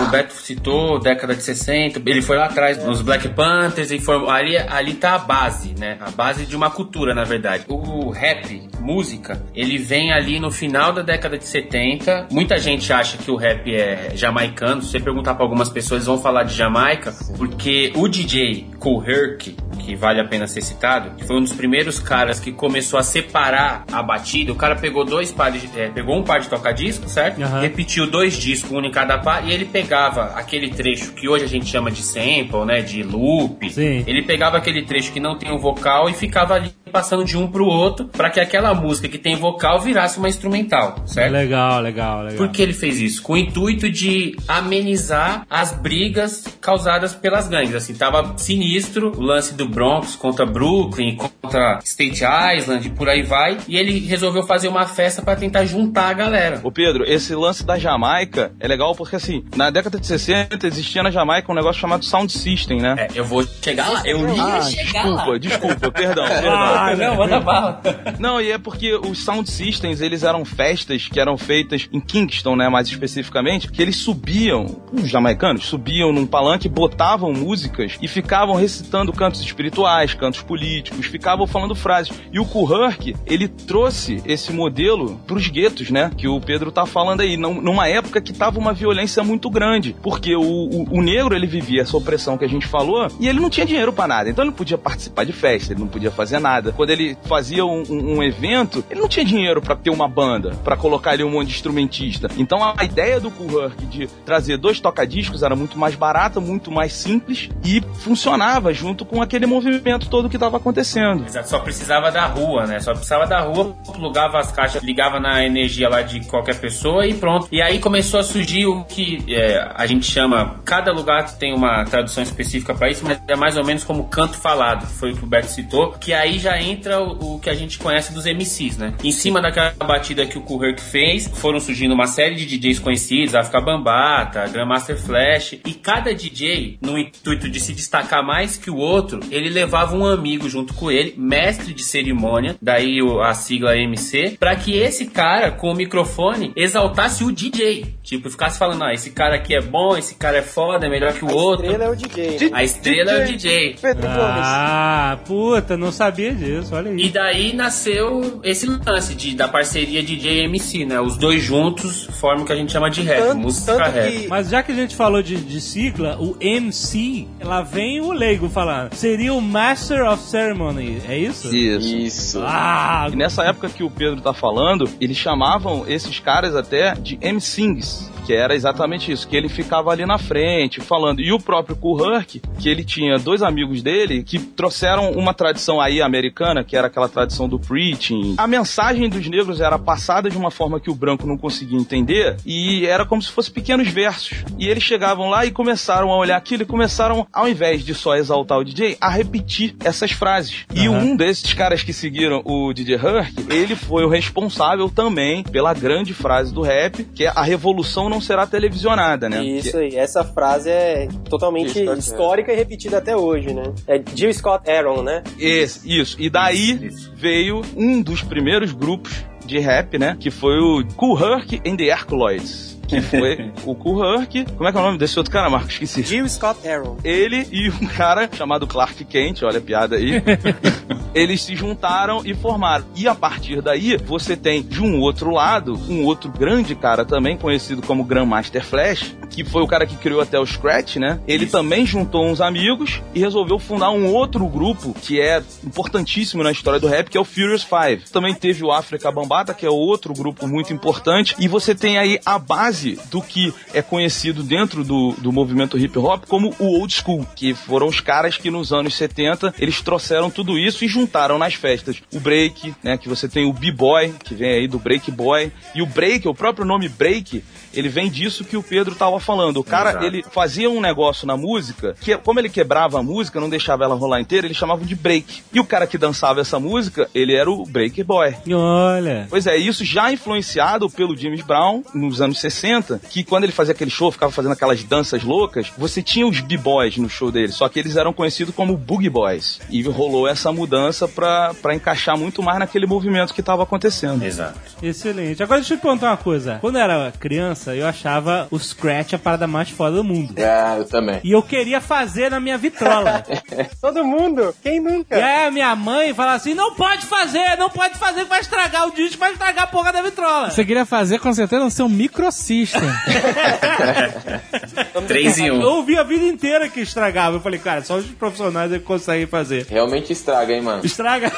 O Beto citou década de 60, ele foi lá atrás nos Black Panthers e foi, ali, ali tá a base, né? A base de uma cultura, na verdade. O rap, música, ele vem ali no final da década de 70. Muita gente acha que o rap é jamaicano. Se você perguntar pra algumas pessoas, eles vão falar de Jamaica, porque o DJ Kool Herc, que vale a pena ser citado, que foi um dos primeiros caras que começou a separar a batida. O cara pegou dois pares, de- é, pegou um par de toca-disco, certo? Aham. repetiu dois discos, um em cada par, e ele pegava aquele trecho que hoje a gente chama de sample, né, de loop. Sim. Ele pegava aquele trecho que não tem o vocal e ficava ali passando de um pro outro para que aquela música que tem vocal virasse uma instrumental, certo? Legal, legal, legal. Por que ele fez isso? Com o intuito de amenizar as brigas causadas pelas gangues. Assim, tava sinistro o lance do Bronx contra Brooklyn, contra State Island e por aí vai. E ele resolveu fazer uma festa para tentar juntar a galera. Ô Pedro, esse lance da Jamaica é legal porque assim, na década de 60 existia na Jamaica um negócio chamado Sound System, né? É, eu vou chegar lá. Eu ia Ah, chegar desculpa, lá. desculpa, perdão, perdão. Bala. Não, manda bala. Não, e é porque os sound systems, eles eram festas que eram feitas em Kingston, né, mais especificamente, que eles subiam, os jamaicanos subiam num palanque, botavam músicas e ficavam recitando cantos espirituais, cantos políticos, ficavam falando frases. E o Kuhurk, ele trouxe esse modelo pros guetos, né, que o Pedro tá falando aí, num- numa época que tava uma violência muito grande, porque o, o, o negro, ele vivia essa opressão que a gente falou, e ele não tinha dinheiro pra nada, então ele não podia participar de festa, ele não podia fazer nada. Quando ele fazia um, um- um evento, ele não tinha dinheiro pra ter uma banda, pra colocar ali um monte de instrumentista. Então a ideia do Kuhurk de trazer dois tocadiscos era muito mais barata, muito mais simples e funcionava junto com aquele movimento todo que tava acontecendo. Exato, só precisava da rua, né? Só precisava da rua, plugava as caixas, ligava na energia lá de qualquer pessoa e pronto. E aí começou a surgir o que é, a gente chama, cada lugar tem uma tradução específica para isso, mas é mais ou menos como canto falado, foi o que o Beto citou, que aí já entra o, o que a gente conhece dos MCs, né? Em cima daquela batida que o Kuhurk fez, foram surgindo uma série de DJs conhecidos, África Bambata, Grandmaster Flash, e cada DJ, no intuito de se destacar mais que o outro, ele levava um amigo junto com ele, mestre de cerimônia, daí o- a sigla MC, pra que esse cara, com o microfone, exaltasse o DJ. Tipo, ficasse falando, ah, esse cara aqui é bom, esse cara é foda, é melhor que o A outro. estrela é o DJ. A estrela é o DJ. Pedro Gomes. Ah, puta, não sabia disso, olha E aí. daí nasceu esse lance de, da parceria DJ e MC, né? Os dois juntos formam o que a gente chama de rap, Tanto- música tanto rap. que- Mas já que a gente falou de, de sigla, o MC, lá vem o leigo falando. Seria o Master of Ceremony, é isso? Isso. Isso. Ah, E nessa época que o Pedro tá falando, eles chamavam esses caras até de MCings. Que era exatamente isso, que ele ficava ali na frente falando. E o próprio Kuhurk, que ele tinha dois amigos dele que trouxeram uma tradição aí americana, que era aquela tradição do preaching. A mensagem dos negros era passada de uma forma que o branco não conseguia entender e era como se fossem pequenos versos. E eles chegavam lá e começaram a olhar aquilo e começaram, ao invés de só exaltar o DJ, a repetir essas frases. E Aham. um desses caras que seguiram o DJ Herc, ele foi o responsável também pela grande frase do rap, que é a revolução não será televisionada, né? Isso aí, essa frase é totalmente Isso, tá histórica e repetida até hoje, né? É Jill Scott Aaron, né? Esse, isso. E daí Isso, isso. veio um dos primeiros grupos de rap, né? Que foi o Cool Herc and the Herculoids. Que foi o Herc. Como é que é o nome desse outro cara, Marcos? Esqueci. Jill Scott Aaron. Ele e um cara chamado Clark Kent, olha a piada aí. eles se juntaram e formaram. E a partir daí, você tem de um outro lado, um outro grande cara também, conhecido como Grandmaster Flash, que foi o cara que criou até o Scratch, né? Ele também juntou uns amigos e resolveu fundar um outro grupo que é importantíssimo na história do rap, que é o Furious Five. Também teve o África Bambata, que é outro grupo muito importante. E você tem aí a base do que é conhecido dentro do, do movimento hip hop como o old school, que foram os caras que nos anos 70 eles trouxeram tudo isso e juntaram nas festas o break, né? Que você tem o b-boy, que vem aí do break boy, e o break, o próprio nome break, ele vem disso que o Pedro tava falando. O cara, Exato. ele fazia um negócio na música, que como ele quebrava a música, não deixava ela rolar inteira, eles chamavam de break. E o cara que dançava essa música, ele era o break boy. olha. Pois é, isso já influenciado pelo James Brown nos anos 60, que quando ele fazia aquele show, ficava fazendo aquelas danças loucas, você tinha os b-boys no show dele, só que eles eram conhecidos como boogie boys. E rolou essa mudança pra, pra encaixar muito mais naquele movimento que tava acontecendo. Exato. Excelente. Agora deixa eu te perguntar uma coisa. Quando eu era criança, eu achava o Scratch a parada mais foda do mundo. É, eu também. E eu queria fazer na minha vitrola. Todo mundo? Quem e nunca? aí a minha mãe falava assim: não pode fazer, não pode fazer, que vai estragar o disco, vai estragar a porra da vitrola. Você queria fazer com certeza no seu microsystem. Três em Eu um. ouvi a vida inteira que estragava. Eu falei, cara, só os profissionais é que conseguem fazer. Realmente estraga, hein, mano? Estraga.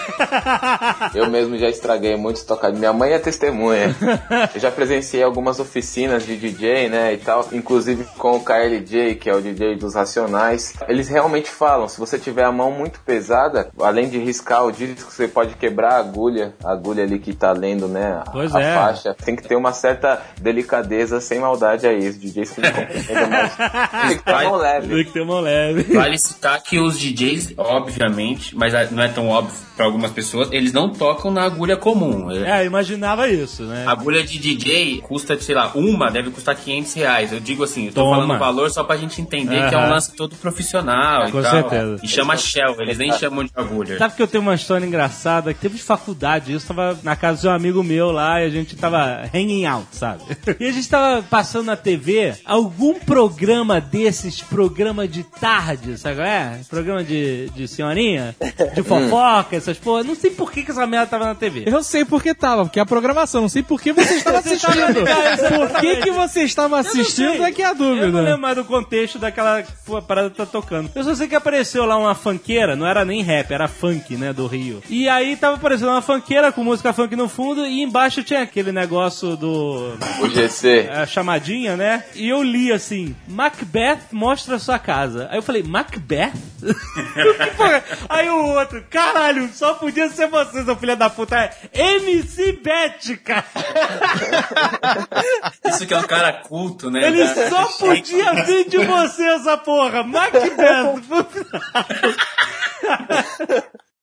Eu mesmo já estraguei muitos tocados. Minha mãe é testemunha. Eu já presenciei algumas oficinas de DJ, né, e tal. Inclusive com o KLJ, que é o DJ dos Racionais. Eles realmente falam, se você tiver a mão muito pesada, além de riscar o disco, você pode quebrar a agulha. A agulha ali que tá lendo, né, a, Pois a é. faixa. Tem que ter uma certa delicadeza, sem maldade aí. Os DJs que não compreendem, mas tem que ter a mão leve. Tem que ter mão leve. Vale citar que os DJs, obviamente, mas não é tão óbvio pra algumas pessoas, eles não tocam na agulha comum. É, imaginava isso, né? A agulha de DJ custa, sei lá, uma deve custar 500 reais. Eu digo assim, eu tô Toma. falando o valor só pra gente entender que é um lance todo profissional Com e tal. certeza. E chama Shell, eles nem chamam de agulha. Sabe que eu tenho uma história engraçada que teve de faculdade, isso tava na casa de um amigo meu lá e a gente tava hanging out, sabe? E a gente tava passando na TV algum programa desses, programa de tarde, sabe qual é? Programa de, de senhorinha, de fofoca, essas porra. Não sei por que, que essa merda tava na TV. Eu sei por que tava, porque é a programação. Não sei por que você estava Você estava assistindo. por que, que você estava assistindo é que é a Eu não dúvida. lembro mais do contexto daquela parada que tá tocando. Eu só sei que apareceu lá uma funkeira, não era nem rap, era funk, né, do Rio. E aí tava aparecendo uma funkeira com música funk no fundo e embaixo tinha aquele negócio do... O GC. a chamadinha, né? E eu li assim: Macbeth mostra sua casa. Aí eu falei: Macbeth? Que? Aí o outro, caralho, só podia ser você, seu filho da puta. É MC Bet, cara. Isso que é um cara culto, né? Ele Da- só podia vir de você essa porra. Macbeth.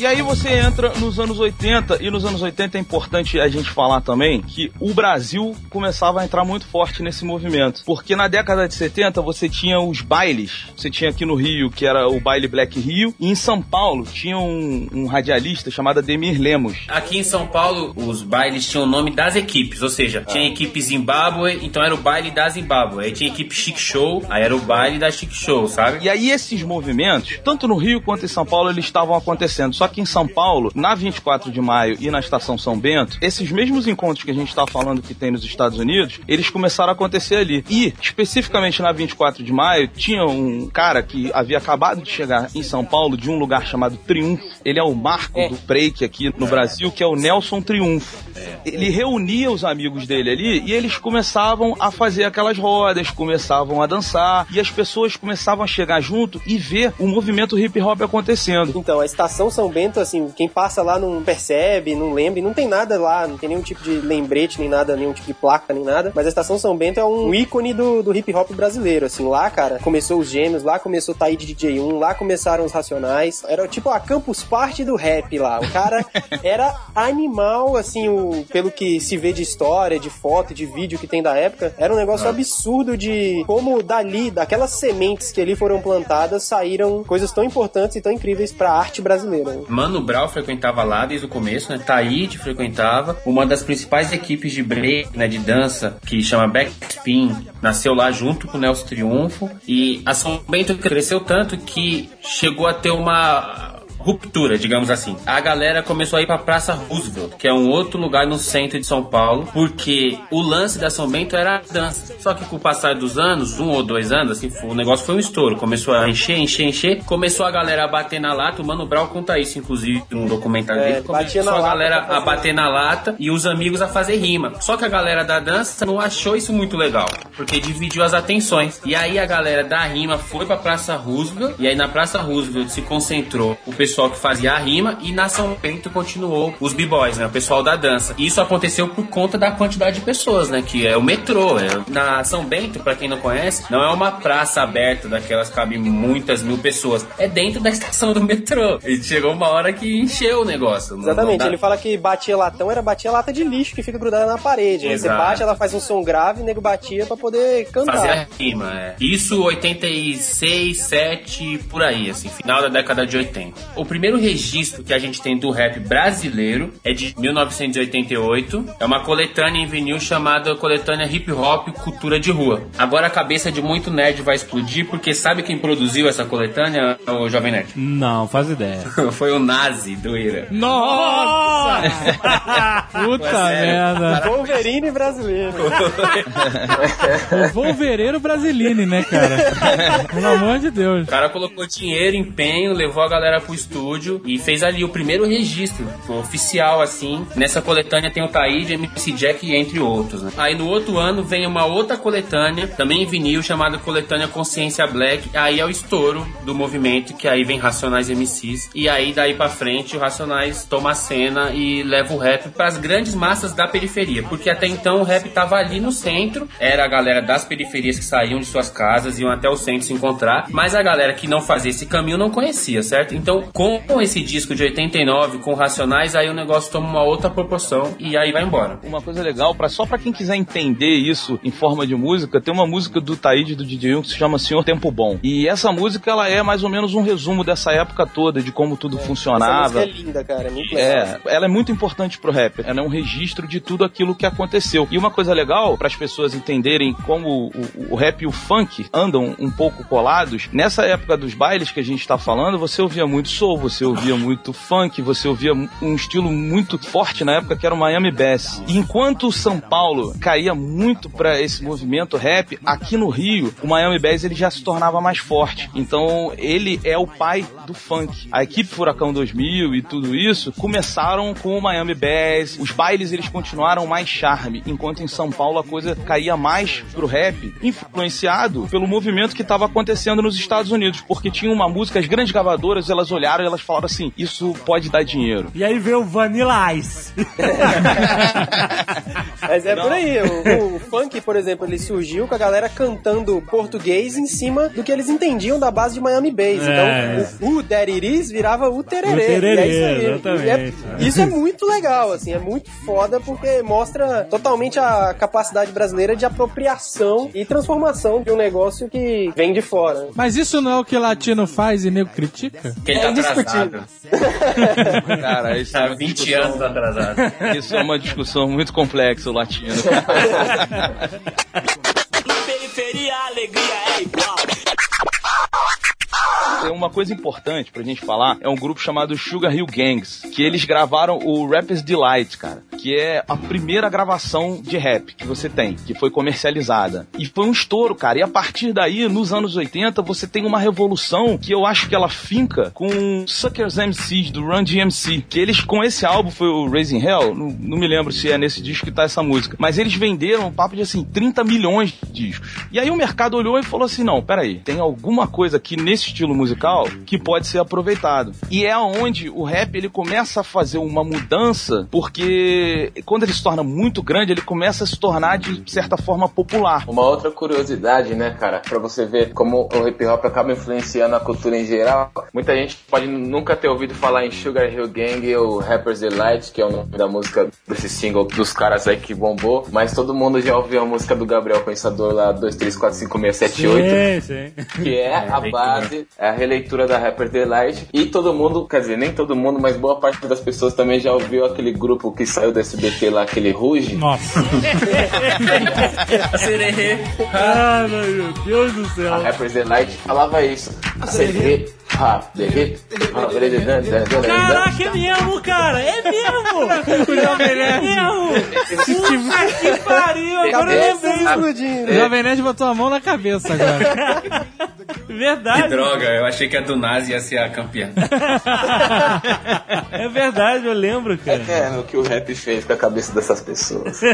E aí você entra nos anos 80, e nos anos 80 é importante a gente falar também que o Brasil começava a entrar muito forte nesse movimento. Porque na década de 70 você tinha os bailes. Você tinha aqui no Rio, que era o baile Black Rio, e em São Paulo tinha um, um radialista chamado Ademir Lemos. Aqui em São Paulo, os bailes tinham o nome das equipes, ou seja, tinha equipe Zimbábue, então era o baile da Zimbábue. Aí tinha equipe Chic Show, aí era o baile da Chic Show, sabe? E aí esses movimentos, tanto no Rio quanto em São Paulo, eles estavam acontecendo. Só que em São Paulo, na 24 de maio e na Estação São Bento, esses mesmos encontros que a gente está falando que tem nos Estados Unidos, eles começaram a acontecer ali. E, especificamente na 24 de maio, tinha um cara que havia acabado de chegar em São Paulo de um lugar chamado Triunfo. Ele é o marco do break aqui no Brasil, que é o Nelson Triunfo. Ele reunia os amigos dele ali e eles começavam a fazer aquelas rodas, começavam a dançar e as pessoas começavam a chegar junto e ver o movimento hip hop acontecendo. Então, a estação São Bento, assim, quem passa lá não percebe, não lembra, e não tem nada lá, não tem nenhum tipo de lembrete, nem nada, nenhum tipo de placa, nem nada. Mas a estação São Bento é um ícone do, do hip hop brasileiro, assim. Lá, cara, começou os gêmeos, lá começou o Taíde DJ1, lá começaram os Racionais. Era tipo a campus party do rap lá. O cara era animal, assim, o, pelo que se vê de história, de foto, de vídeo que tem da época. Era um negócio absurdo de como dali, daquelas sementes que ali foram plantadas, saíram coisas tão importantes e tão incríveis pra arte brasileira. né? Mano Brown frequentava lá desde o começo, né? Taíde frequentava. Uma das principais equipes de break, né, de dança, que chama Backspin, nasceu lá junto com o Nelson Triunfo. E a São Bento cresceu tanto que chegou a ter uma ruptura, digamos assim. A galera começou a ir pra Praça Roosevelt, que é um outro lugar no centro de São Paulo, porque o lance da São Bento era a dança. Só que com o passar dos anos, um ou dois anos, assim, o negócio foi um estouro. Começou a encher, encher, encher. Começou a galera a bater na lata. O Mano Brown conta isso, inclusive, num documentário É, dele. batia Começou a galera a bater na lata e os amigos a fazer rima. Só que a galera da dança não achou isso muito legal, porque dividiu as atenções. E aí a galera da rima foi pra Praça Roosevelt, e aí na Praça Roosevelt se concentrou o pessoal que fazia a rima, e na São Bento continuou os b-boys, né, o pessoal da dança. E isso aconteceu por conta da quantidade de pessoas, né, que é o metrô. é. Na São Bento, pra quem não conhece, não é uma praça aberta daquelas que cabem muitas mil pessoas. É dentro da estação do metrô. E chegou uma hora que encheu o negócio. Exatamente, dá- ele fala que batia latão era batia lata de lixo que fica grudada na parede. Aí você bate, ela faz um som grave, o nego batia pra poder cantar. Fazer a rima, é. Isso 86, 7, por aí, assim, final da década de 80. O primeiro registro que a gente tem do rap brasileiro é de 1988. É uma coletânea em vinil chamada Coletânea Hip Hop Cultura de Rua. Agora a cabeça de muito nerd vai explodir, porque sabe quem produziu essa coletânea, o Jovem Nerd? Não, faz ideia. Foi o Nazi do Ira. Nossa! Puta É sério. merda. Wolverine brasileiro. O Wolvereiro Brasiline, né, cara? Pelo amor de Deus. O cara colocou dinheiro, empenho, levou a galera pro estúdio estúdio e fez ali o primeiro registro oficial, assim. Nessa coletânea tem o Taíde, MC Jack, entre outros. Né? Aí no outro ano vem uma outra coletânea, também em vinil, chamada Coletânea Consciência Black. Aí é o estouro do movimento, que aí vem Racionais MCs. E aí daí pra frente o Racionais toma a cena e leva o rap pras grandes massas da periferia. Porque até então o rap tava ali no centro, era a galera das periferias que saíam de suas casas, iam até o centro se encontrar, mas a galera que não fazia esse caminho não conhecia, certo? Então, com esse disco de 89, com Racionais, aí o negócio toma uma outra proporção e aí vai embora. Uma coisa legal, pra, só pra quem quiser entender isso em forma de música, tem uma música do Taíde do DJ Young que se chama Senhor Tempo Bom. E essa música, ela é mais ou menos um resumo dessa época toda, de como tudo Essa funcionava. música é linda, cara. É muito legal. É, ela é muito importante pro rap. Ela é um registro de tudo aquilo que aconteceu. E uma coisa legal para as pessoas entenderem como o, o rap e o funk andam um pouco colados. Nessa época dos bailes que a gente tá falando, você ouvia muito soul, você ouvia muito funk, você ouvia um estilo muito forte na época que era o Miami Bass. E enquanto o São Paulo caía muito para esse movimento rap, aqui no Rio, o Miami Bass ele já se tornava mais forte. Então, ele é o pai do funk. A equipe Furacão 2000 e tudo isso começaram com o Miami Bass. Os bailes eles continuaram mais charme, enquanto em São Paulo a coisa caía mais pro rap, influenciado pelo movimento que estava acontecendo nos Estados Unidos, porque tinha uma música, as grandes gravadoras, elas olharam e elas falaram assim: "Isso pode dar dinheiro". E aí veio o Vanilla Ice. Mas é por aí. O, o funk, por exemplo, ele surgiu com a galera cantando português em cima do que eles entendiam da base de Miami Bass. É. Então, o, o That It Is virava o tererê. O tererê, e é isso aí. exatamente. E é- isso é muito legal, assim, é muito foda porque mostra totalmente a capacidade brasileira de apropriação e transformação de um negócio que vem de fora. Mas isso não é o que latino faz e nego critica? Que ele É tá indiscutível. Atrasado. Cara, isso é Tá uma 20 discussão- anos atrasado. Isso é uma discussão muito complexa, o latino. Na periferia a alegria é igual. Tem uma coisa importante pra gente falar, é um grupo chamado Sugar Hill Gangs, que eles gravaram o Rapper's Delight, cara, que é a primeira gravação de rap que você tem, que foi comercializada. E foi um estouro, cara, e a partir daí, nos anos 80, você tem uma revolução que eu acho que ela finca com Suckers MCs, do Run DMC, que eles, com esse álbum, foi o Raising Hell, não, não me lembro se é nesse disco que tá essa música, mas eles venderam um papo de, assim, 30 milhões de discos. E aí o mercado olhou e falou assim, não, peraí, tem alguma coisa aqui nesse estilo musical que pode ser aproveitado. E é onde o rap ele começa a fazer uma mudança, porque quando ele se torna muito grande, ele começa a se tornar de certa forma popular. Uma outra curiosidade, né, cara, pra você ver como o hip hop acaba influenciando a cultura em geral. Muita gente pode nunca ter ouvido falar em Sugar Hill Gang ou Rapper's Delight, que é o nome da música desse single dos caras aí que bombou, mas todo mundo já ouviu a música do Gabriel Pensador lá 2345678 Sim, sim. que é a releitura. base, é a releitura da Rapper Delight. E todo mundo, quer dizer, nem todo mundo, mas boa parte das pessoas também já ouviu aquele grupo que saiu do SBT lá, aquele Ruge. Nossa. Sererê. Ah, meu Deus do céu. A Rapper Delight falava isso. Acerrei, rap, derrei, Caraca, é mesmo, cara! É mesmo! É mesmo! Puta que pariu! Agora eu lembrei. O Jovem Nerd botou a mão na cabeça agora. Que Verdade. droga, eu achei que a do Nazi ia ser a campeã. É verdade, eu lembro, cara. É, o que o rap fez com a cabeça dessas pessoas.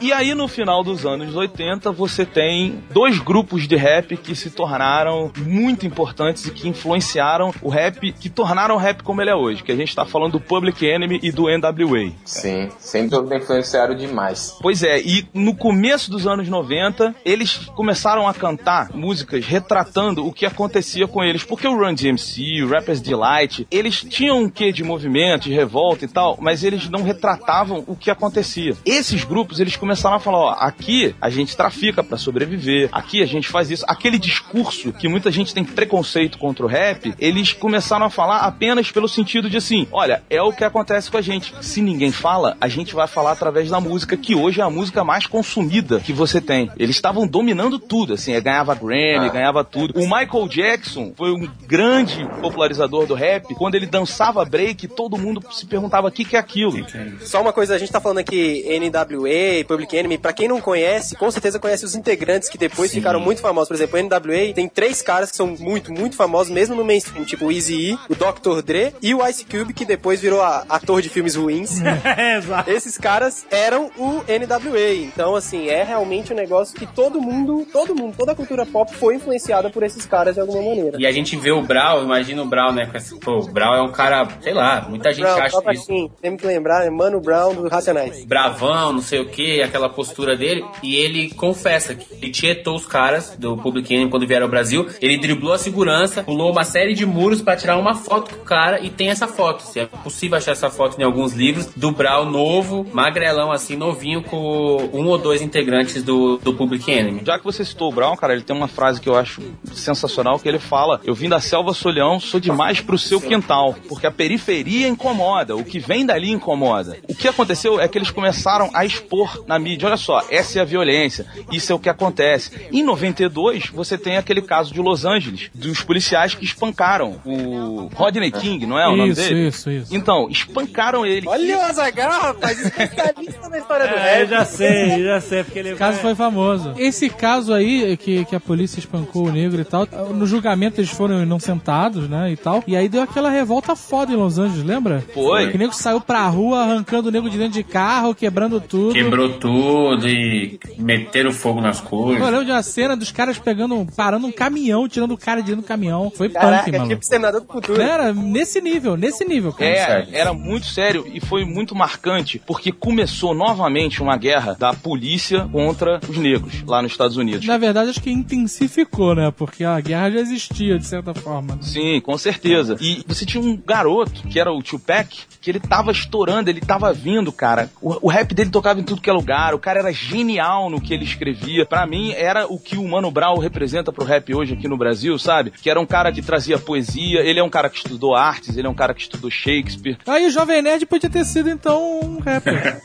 E aí no final dos anos 80, você tem dois grupos de rap que se tornaram muito importantes e que influenciaram o rap, que tornaram o rap como ele é hoje, que a gente tá falando do Public Enemy e do NWA. Sim, sem dúvida influenciaram demais. Pois é, e no começo dos anos 90, eles começaram a cantar músicas retratando o que acontecia com eles. Porque o Run DMC, o Rapper's Delight, eles tinham um quê de movimento, de revolta e tal, mas eles não retratavam o que acontecia. Esses grupos, eles começaram a falar, ó, aqui a gente trafica pra sobreviver, aqui a gente faz isso. Aquele discurso que muita gente tem preconceito contra o rap, eles começaram a falar apenas pelo sentido de assim, olha, é o que acontece com a gente. Se ninguém fala, a gente vai falar através da música, que hoje é a música mais consumida que você tem. Eles estavam dominando tudo, assim, é, ganhava Grammy, Ah. ganhava tudo. O Michael Jackson foi um grande popularizador do rap. Quando ele dançava break, todo mundo se perguntava o que, que é aquilo. Só uma coisa, a gente tá falando aqui NWA, Public Enemy, pra quem não conhece, com certeza conhece os integrantes que depois ficaram muito famosos. Por exemplo, o NWA tem três caras que são muito, muito famosos, mesmo no mainstream, tipo o Eazy-E, o Dr. Dre e o Ice Cube, que depois virou a- ator de filmes ruins. É, exato. Esses caras eram o NWA. Então, assim, é realmente um negócio que todo mundo, todo mundo, toda a cultura pop foi influenciada por esses caras de alguma maneira. E a gente vê o Brau, imagina o Brau, né? com esse- Pô, o Brau é um cara, sei lá, muita gente Brown, acha isso. quem tem que lembrar, é Mano Brown do Racionais. bravão, não sei o que, aquela postura dele, e ele confessa que ele tietou os caras do Public Enemy quando vieram ao Brasil, ele driblou a segurança, pulou uma série de muros pra tirar uma foto com o cara, e tem essa foto, se é possível achar essa foto em alguns livros, do Brau novo, magrelão assim, novinho, com um ou dois integrantes do, do Public Enemy. Já que você citou o Brown, cara, ele tem uma frase que eu acho sensacional, que ele fala, eu vim da selva solhão, sou demais pro seu quintal, porque a periferia incomoda, o que vem dali incomoda. O que aconteceu é que eles começaram a expor na mídia, olha só, essa é a violência, isso é o que acontece. Em 92, você tem aquele caso de Los Angeles, dos policiais que espancaram o Rodney King, não é o nome Isso, dele? isso, isso. Então, espancaram ele. Olha o Azaghal, rapaz, especialista na história do É, eu já sei, já sei, porque ele O caso foi famoso. Esse caso aí, que, que a polícia espancou o negro e tal, no julgamento eles foram inocentados, né, e tal. E aí deu aquela revolta foda em Los Angeles, lembra? Foi. Que o nego saiu pra rua arrancando o nego de dentro de carro, quebrando tudo. Quebrou tudo e meteram fogo nas Eu coisas. lembro de uma cena dos caras pegando, parando um caminhão, tirando o cara de dentro do caminhão. Foi punk, Caraca, mano. tipo Senador do Futuro. Era nesse nível, nesse nível, cara. É, era muito sério e foi muito marcante, porque começou novamente uma guerra da polícia contra os negros lá nos Estados Unidos. Na verdade, acho que intensificou, né? Porque a guerra já existia, de certa forma. Sim, com certeza. E você tinha um garoto, que era o Tupac, que ele tava estourando, ele tava vindo, cara. O, o rap dele tocava em tudo que é lugar, o cara era genial no que ele escrevia. Pra mim, era o que o Mano Brown representa pro rap hoje aqui no Brasil, sabe? Que era um cara que trazia poesia, ele é um cara que estudou artes, ele é um cara que estudou Shakespeare. Aí o Jovem Nerd podia ter sido, então, um rapper.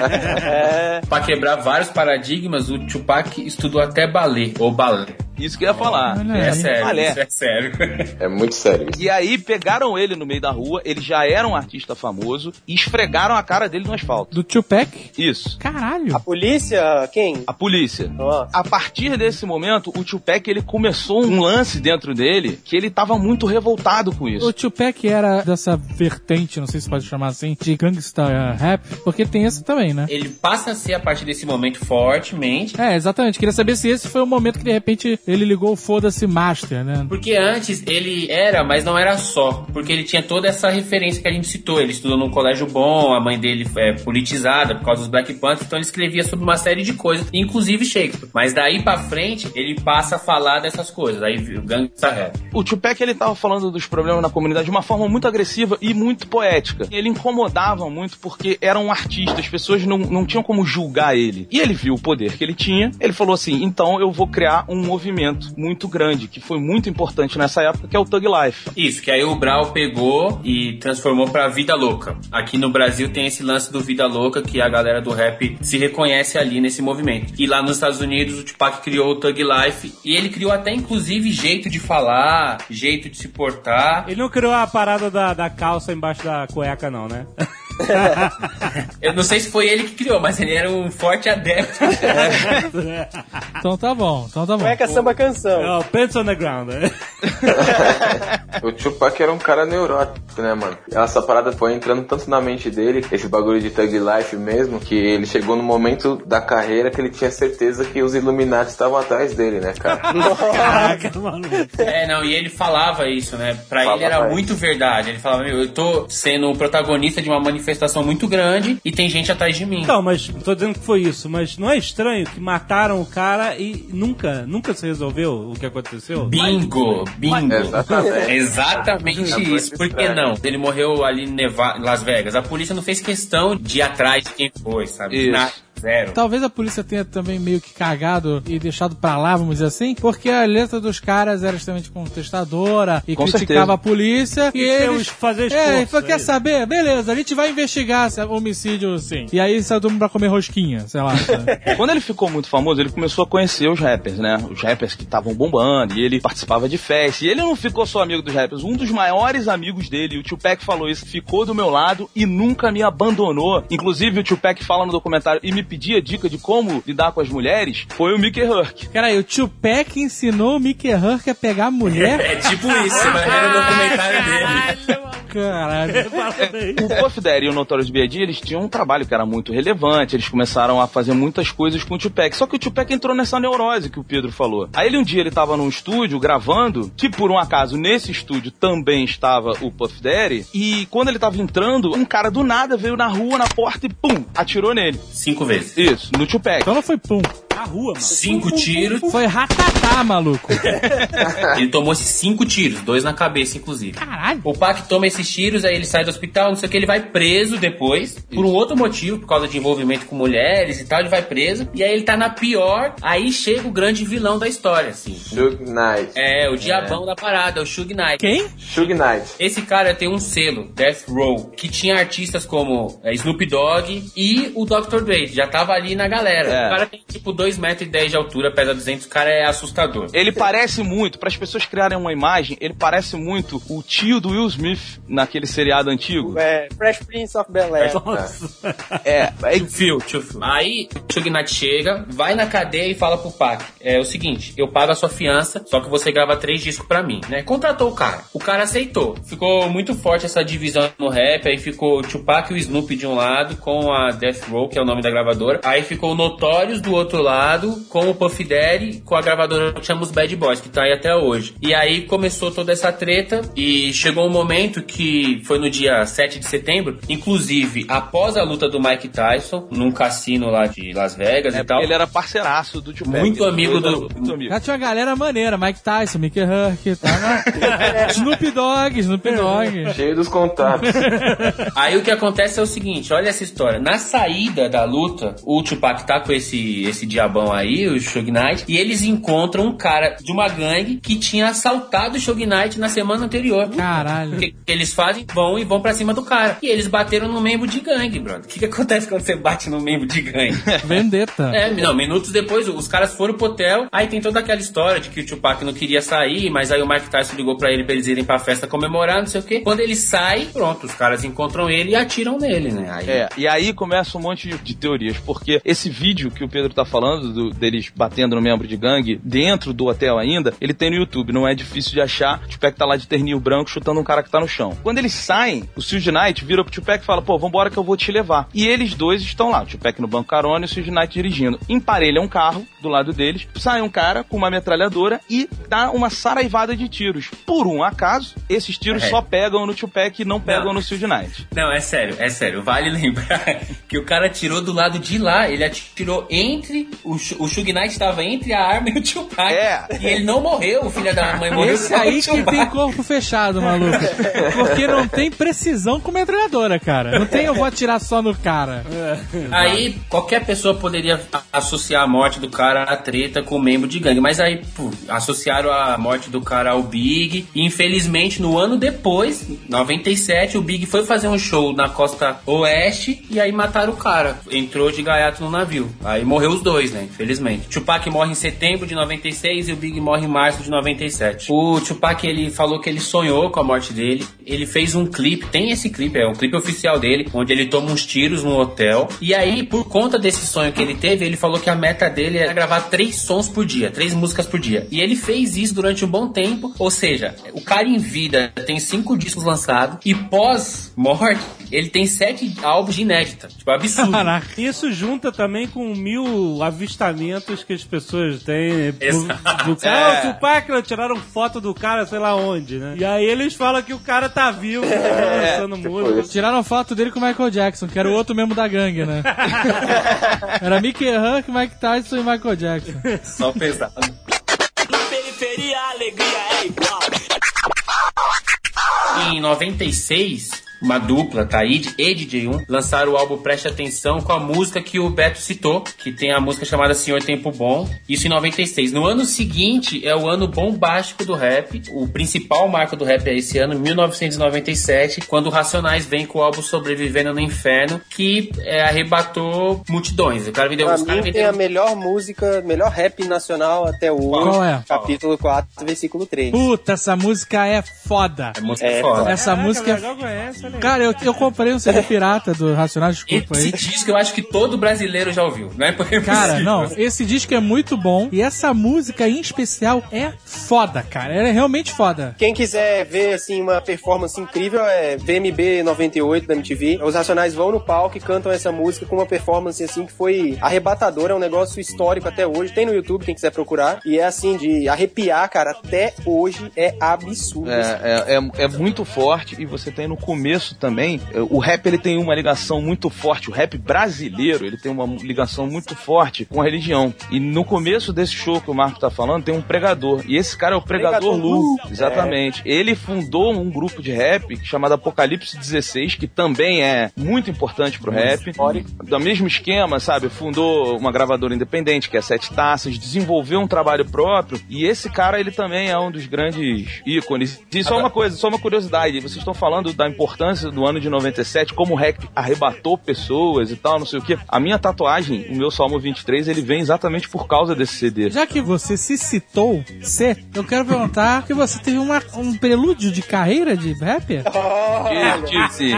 Pra quebrar vários paradigmas, o Tupac estudou até balé, ou balé. Isso que eu ia falar. Olha É aí. sério, balé. isso é sério. É muito sério isso. E aí pegaram ele no meio da rua, ele já era um artista famoso, e esfregaram a cara dele no asfalto. Do Tupac? Isso. Caralho. A polícia, quem? A polícia. Ó, A partir desse momento, o Tupac ele começou um lance dentro dele que ele tava muito revoltado com O isso. Tupac era dessa vertente, não sei se pode chamar assim, de gangsta rap, porque tem esse também, né? Ele passa a ser, a partir desse momento, fortemente. É, exatamente. Queria saber se esse foi o momento que de repente ele ligou o foda-se master, né? Porque antes ele era, mas não era só. Porque ele tinha toda essa referência que a gente citou. Ele estudou num colégio bom, a mãe dele é politizada por causa dos Black Panthers, então ele escrevia sobre uma série de coisas, inclusive Shakespeare. Mas daí pra frente, ele passa a falar dessas coisas. Aí o gangsta rap. O Tupac ele tava falando dos problemas na comunidade de uma forma muito agressiva e muito poética. Ele incomodava muito porque era um artista, as pessoas não, não tinham como julgar ele. E ele viu o poder que ele tinha, ele falou assim: então eu vou criar um movimento muito grande, que foi muito importante nessa época, que é o Thug Life. Isso, que aí o Brau pegou e transformou pra Vida Louca. Aqui no Brasil tem esse lance do Vida Louca, que a galera do rap se reconhece ali nesse movimento. E lá nos Estados Unidos, o Tupac criou o Thug Life, e ele criou até, inclusive, jeito de falar, jeito de se portar. Ele não criou a parada da, da calça embaixo da cueca, não, né? Eu não sei se foi ele que criou, mas ele era um forte adepto. Então tá bom, então tá bom. cueca samba canção. É o Pants on the Ground, né? O Tupac era um cara neurótico, né, mano? Essa parada foi entrando tanto na mente dele, esse bagulho de thug life mesmo, que ele chegou no momento da carreira que ele tinha certeza que os Illuminati estavam atrás dele, né, cara? Caraca, maluco. É, não, e ele falava isso, né? Pra ele Falava era muito verdade. Ele falava, meu, eu tô sendo o protagonista de uma manifestação muito grande e tem gente atrás de mim. Então, mas tô dizendo que foi isso, mas não é estranho que mataram o cara e nunca, nunca se resolveu o que aconteceu? Bingo, bingo. Exatamente. Exatamente isso. Por que não? Ele morreu ali em Neva- Las Vegas. A polícia não fez questão de ir atrás de quem foi, sabe? Isso. Na- Zero. Talvez a polícia tenha também meio que cagado e deixado pra lá, vamos dizer assim, porque a letra dos caras era extremamente contestadora e Com criticava certeza. a polícia. E Tem eles. fazer É, esforço, ele falou, é quer isso. saber? Beleza, a gente vai investigar se é homicídio sim. E aí saiu todo mundo pra comer rosquinha, sei lá. Quando ele ficou muito famoso, ele começou a conhecer os rappers, né? Os rappers que estavam bombando, e ele participava de festa. E ele não ficou só amigo dos rappers, um dos maiores amigos dele, o Tupac falou isso, ficou do meu lado e nunca me abandonou. Inclusive, o Tupac fala no documentário e me pedia dica de como lidar com as mulheres, foi o Mickey Herc. Peraí, o Tupac ensinou o Mickey Herc a pegar a mulher? É tipo isso, vai ver no documentário dele. Caralho. O Puff Daddy e o Notorious B.I.G. eles tinham um trabalho que era muito relevante, eles começaram a fazer muitas coisas com o Tupac. Só que o Tupac entrou nessa neurose que o Pedro falou. Aí ele um dia ele tava num estúdio gravando, que por um acaso nesse estúdio também estava o Puff Daddy, e quando ele tava entrando, um cara do nada veio na rua, na porta e pum, atirou nele. Cinco vezes. Isso, no Tupac. Então não foi pum. Na rua, mano. Cinco tiros. Foi ratatá, maluco. ele tomou esses cinco tiros, dois na cabeça, inclusive. Caralho. O Pac toma esses tiros, aí ele sai do hospital, não sei o que, ele vai preso depois, Isso. por um outro motivo, por causa de envolvimento com mulheres e tal, ele vai preso. E aí ele tá na pior, aí chega o grande vilão da história, assim. Shug Knight. É, o é. diabão é. da parada, o Shug Knight. Quem? Shug Knight. Esse cara tem um selo, Death Row, que tinha artistas como é, Snoop Dogg e o Dr. Dre, já tava ali na galera. É. O cara tem, tipo, dois 2,10m de altura, pesa 200, o cara é assustador. Ele parece muito, para as pessoas criarem uma imagem, ele parece muito o tio do Will Smith naquele seriado antigo. É, Fresh Prince of Bel-Air. É, é. Tio Phil, Phil. Aí, o Chugnat chega, vai na cadeia e fala pro Pac, é o seguinte, eu pago a sua fiança, só que você grava três discos para mim, né? Contratou o cara. O cara aceitou. Ficou muito forte essa divisão no rap, aí ficou o Tupac e o Snoop de um lado, com a Death Row, que é o nome da gravadora. Aí ficou o Notorious do outro lado, com o Puff Daddy, com a gravadora que chama os Bad Boys, que tá aí até hoje. E aí começou toda essa treta e chegou um momento que foi no dia 7 de setembro, inclusive após a luta do Mike Tyson, num cassino lá de Las Vegas É e tal. ele era parceiraço do Tupac. Muito amigo do- Muito amigo. Já tinha uma galera maneira, Mike Tyson, Mickey Herc, tá? né? Snoop Dogg, Snoop Dogg. Cheio dos contatos. Aí o que acontece é o seguinte, olha essa história. Na saída da luta, o Tupac tá com esse, esse diabão aí, o Shug Knight, e eles encontram um cara de uma gangue que tinha assaltado o Shug Knight na semana anterior. Caralho. O que, que eles fazem? Vão e vão pra cima do cara. E eles bateram no membro de gangue, brother. O que, que acontece quando você bate no membro de gangue? Vendetta. É, não, minutos depois, os caras foram pro hotel, aí tem toda aquela história de que o Tupac não queria sair, mas aí o Mike Tyson ligou pra ele pra eles irem pra festa comemorar, não sei o quê. Quando ele sai, pronto, os caras encontram ele e atiram nele, né? Aí, É, e aí começa um monte de, de teorias, porque esse vídeo que o Pedro tá falando, do- deles batendo no membro de gangue, dentro do hotel ainda, ele tem no YouTube, não é difícil de achar. O Tupac tá lá de terninho branco chutando um cara que tá no chão. Quando eles saem, o Suge Knight vira pro Tupac e fala, pô, vambora que eu vou te levar. E eles dois estão lá, o Tupac no banco carona e o Suge Knight dirigindo. Emparelha um carro do lado deles, sai um cara com uma metralhadora e dá uma saraivada de tiros. Por um acaso, esses tiros É. só pegam no Tupac e não pegam Não. no Suge Knight. Não, é sério, é sério. Vale lembrar que o cara atirou do lado de lá. Ele atirou entre. O, Sh- o Shug Knight estava entre a arma e o Tupac. É. E ele não morreu, o filho da mãe morreu. Esse aí que tem corpo fechado, maluco. Porque não tem precisão com metralhadora, cara. Não tem eu vou atirar só no cara. Aí qualquer pessoa poderia associar a morte do cara à treta com o membro de gangue, mas aí pô, associaram a morte do cara ao Big. E infelizmente no ano depois, 97, o Big foi fazer um show na costa oeste e aí mataram o cara. Entrou de gaiato no navio. Aí morreu os dois, né? Infelizmente. Tupac morre em setembro de 96 e o Big morre em março de 97. O Tupac ele falou que ele sonhou com a morte dele. Ele fez um clipe, tem esse clipe, é o clipe oficial dele, onde ele toma uns tiros no hotel. E aí, por conta desse sonho que ele teve, ele falou que a meta dele era gravar três sons por dia, três músicas por dia. E ele fez isso durante um bom tempo. Ou seja, o cara em vida tem cinco discos lançados e pós-morte ele tem sete álbuns de inédita. Tipo, absurdo. Caraca. Isso junta também com mil avistamentos que as pessoas têm. Do, Exato. do cara, É. o Tupac, né, tiraram foto do cara, sei lá onde, né? E aí eles falam que o cara tá vivo, tá lançando música. Tiraram foto dele com o Michael Jackson, que era o outro membro da gangue, né? Era Mickey Huck, Mike Tyson e Michael Jackson. Só pesado. Na periferia a alegria é igual. Em 96, uma dupla, Taíde e DJ1, lançaram o álbum Preste Atenção com a música que o Beto citou, que tem a música chamada Senhor Tempo Bom, isso em 96. No ano seguinte é o ano bombástico do rap, o principal marco do rap é esse ano, 1997, quando o Racionais vem com o álbum Sobrevivendo no Inferno, que é, arrebatou multidões. O cara vendeu, Pra os caras mim tem a melhor música, melhor rap nacional até hoje. Qual é? Capítulo 4, versículo 3. Puta, essa música é foda. a música É, foda. Essa música é... aí. Cara, eu, eu comprei um CD pirata do Racionais, desculpa Esse aí. disco eu acho que todo brasileiro já ouviu, não é porque Cara, não, esse disco é muito bom e essa música em especial é foda, cara. Ela é realmente foda. Quem quiser ver assim uma performance incrível é VMB 98 da MTV. Os Racionais vão no palco e cantam essa música com uma performance assim que foi arrebatadora, é um negócio histórico até hoje. Tem no YouTube quem quiser procurar e é assim de arrepiar, cara. Até hoje é absurdo. É, é, é, é muito forte e você tem no começo também, é, o rap ele tem uma ligação muito forte, o rap brasileiro ele tem uma ligação muito forte com a religião. E no começo desse show que o Marco tá falando, tem um pregador. E esse cara é o Pregador, Pregador Lu. Lu. Exatamente. Ele fundou um grupo de rap chamado Apocalipse 16, que também é muito importante pro rap. Do mesmo esquema, sabe? Fundou uma gravadora independente, que é Sete Taças, desenvolveu um trabalho próprio. E esse cara, ele também é um dos grandes ícones. E só uma coisa, só uma curiosidade. Vocês estão falando da importância do ano de 97, como o rap arrebatou pessoas e tal, não sei o quê. A minha tatuagem, o meu Salmo 23, ele vem exatamente por causa desse CD. Já que você se citou, C, eu quero perguntar que você teve uma, um prelúdio de carreira de rapper? Olha, Tive, sim.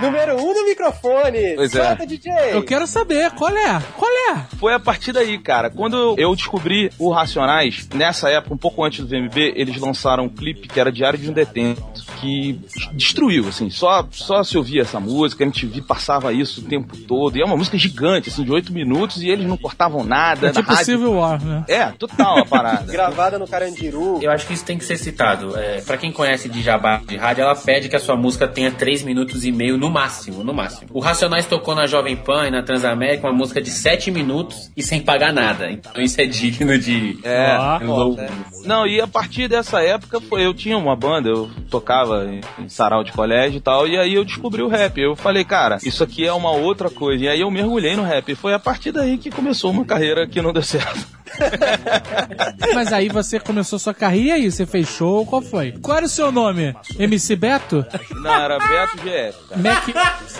Número 1 um do microfone. Pois é. Solta, DJ. Eu quero saber, qual é? Qual é? Foi a partir daí, cara. Quando eu descobri o Racionais, nessa época, um pouco antes do VMB, eles lançaram um clipe que era Diário de um Detento, que destruiu, assim. Só, só se ouvia essa música, a MTV passava isso o tempo todo. E é uma música gigante, assim, de oito minutos, e eles não cortavam nada. É na tipo rádio. Civil War, né? É, total a parada. Gravada no Carandiru. Eu acho que isso tem que ser citado. É, para quem conhece de Jabá de rádio, ela pede que a sua música tenha 3 minutos e meio no máximo, no máximo. O Racionais tocou na Jovem Pan e na Transamérica uma música de 7 minutos e sem pagar nada. Então isso é digno de É. louvor. Não, e a partir dessa época foi, eu tinha uma banda, eu tocava em, em sarau de colégio e tal, e aí eu descobri o rap. Eu falei, cara, isso aqui é uma outra coisa. E aí eu mergulhei no rap. E foi a partir daí que começou uma carreira que não deu certo. Mas aí você começou sua carreira e aí você fez show, qual foi? Qual era o seu nome? MC Beto? Não, era Beto GF. Mac...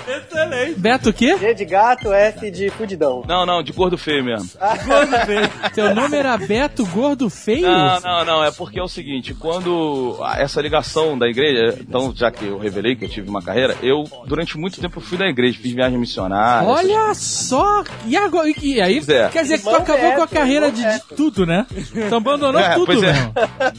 Excelente. Beto o quê? G de gato, F de fudidão. Não, não, de gordo feio mesmo. Teu nome era Beto Gordo Feio? Não, não, não, é porque é o seguinte, quando essa ligação da igreja, então já que eu revelei que eu tive uma carreira, eu durante muito tempo fui da igreja, fiz viagem missionária. Olha só! E agora? E aí? É. Quer dizer que tu acabou com a Beto, carreira irmão de, de tudo, né? Tu abandonou É, tudo, pois é.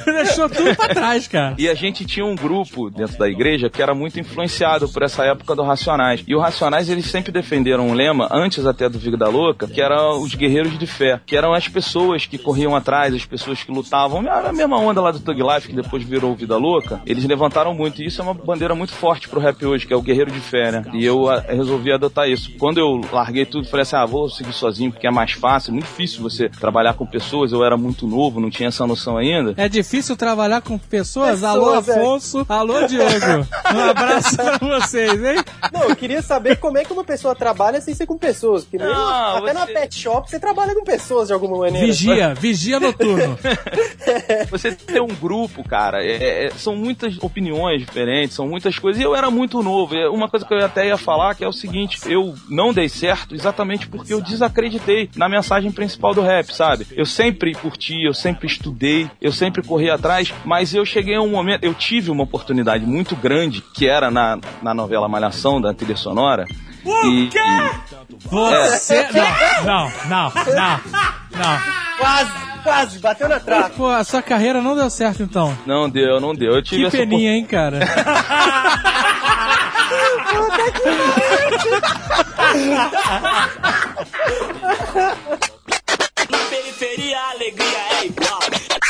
Deixou tudo pra trás, cara. E a gente tinha um grupo dentro da igreja que era muito influenciado por essa época do Racionais. E o Racionais, eles sempre defenderam um lema, antes até do Vida Louca, que era os guerreiros de fé. Que eram as pessoas que corriam atrás, as pessoas que lutavam. Era a mesma onda lá do Thug Life, que depois virou Vida Louca. Eles levantaram muito. E isso é uma bandeira muito forte pro rap hoje, que é o guerreiro de fé, né? E eu ah, resolvi adotar isso. Quando eu larguei tudo, falei assim, ah, vou seguir sozinho, porque é mais fácil. É muito difícil você trabalhar com pessoas. Eu era muito novo, não tinha essa noção ainda. É difícil trabalhar com pessoas? Alô, Pessoas, é. Afonso. Alô, Diogo. Um abraço pra vocês, hein? Não, eu queria saber como é que uma pessoa trabalha sem ser com pessoas. Porque mesmo Não, até na você- pet shop você trabalha com pessoas de alguma maneira. Vigia, vigia noturno. Você ter um grupo, cara, é- é- são muitas opiniões diferentes, são muitas coisas. E eu era muito novo. E Uma coisa que eu até ia falar que é o seguinte: eu não dei certo exatamente porque eu desacreditei na mensagem principal do rap, sabe? Eu sempre curti, eu sempre estudei, eu sempre corri atrás, mas eu cheguei a um momento, eu tive uma oportunidade muito grande, que era na, na novela Malhação, da trilha sonora. e, Você. Não, não, não, não. Não. Quase, quase, bateu na trave. Pô, a sua carreira não deu certo então. Não deu, não deu. Eu tive Que essa peninha, hein, cara? Na periferia, a alegria é igual.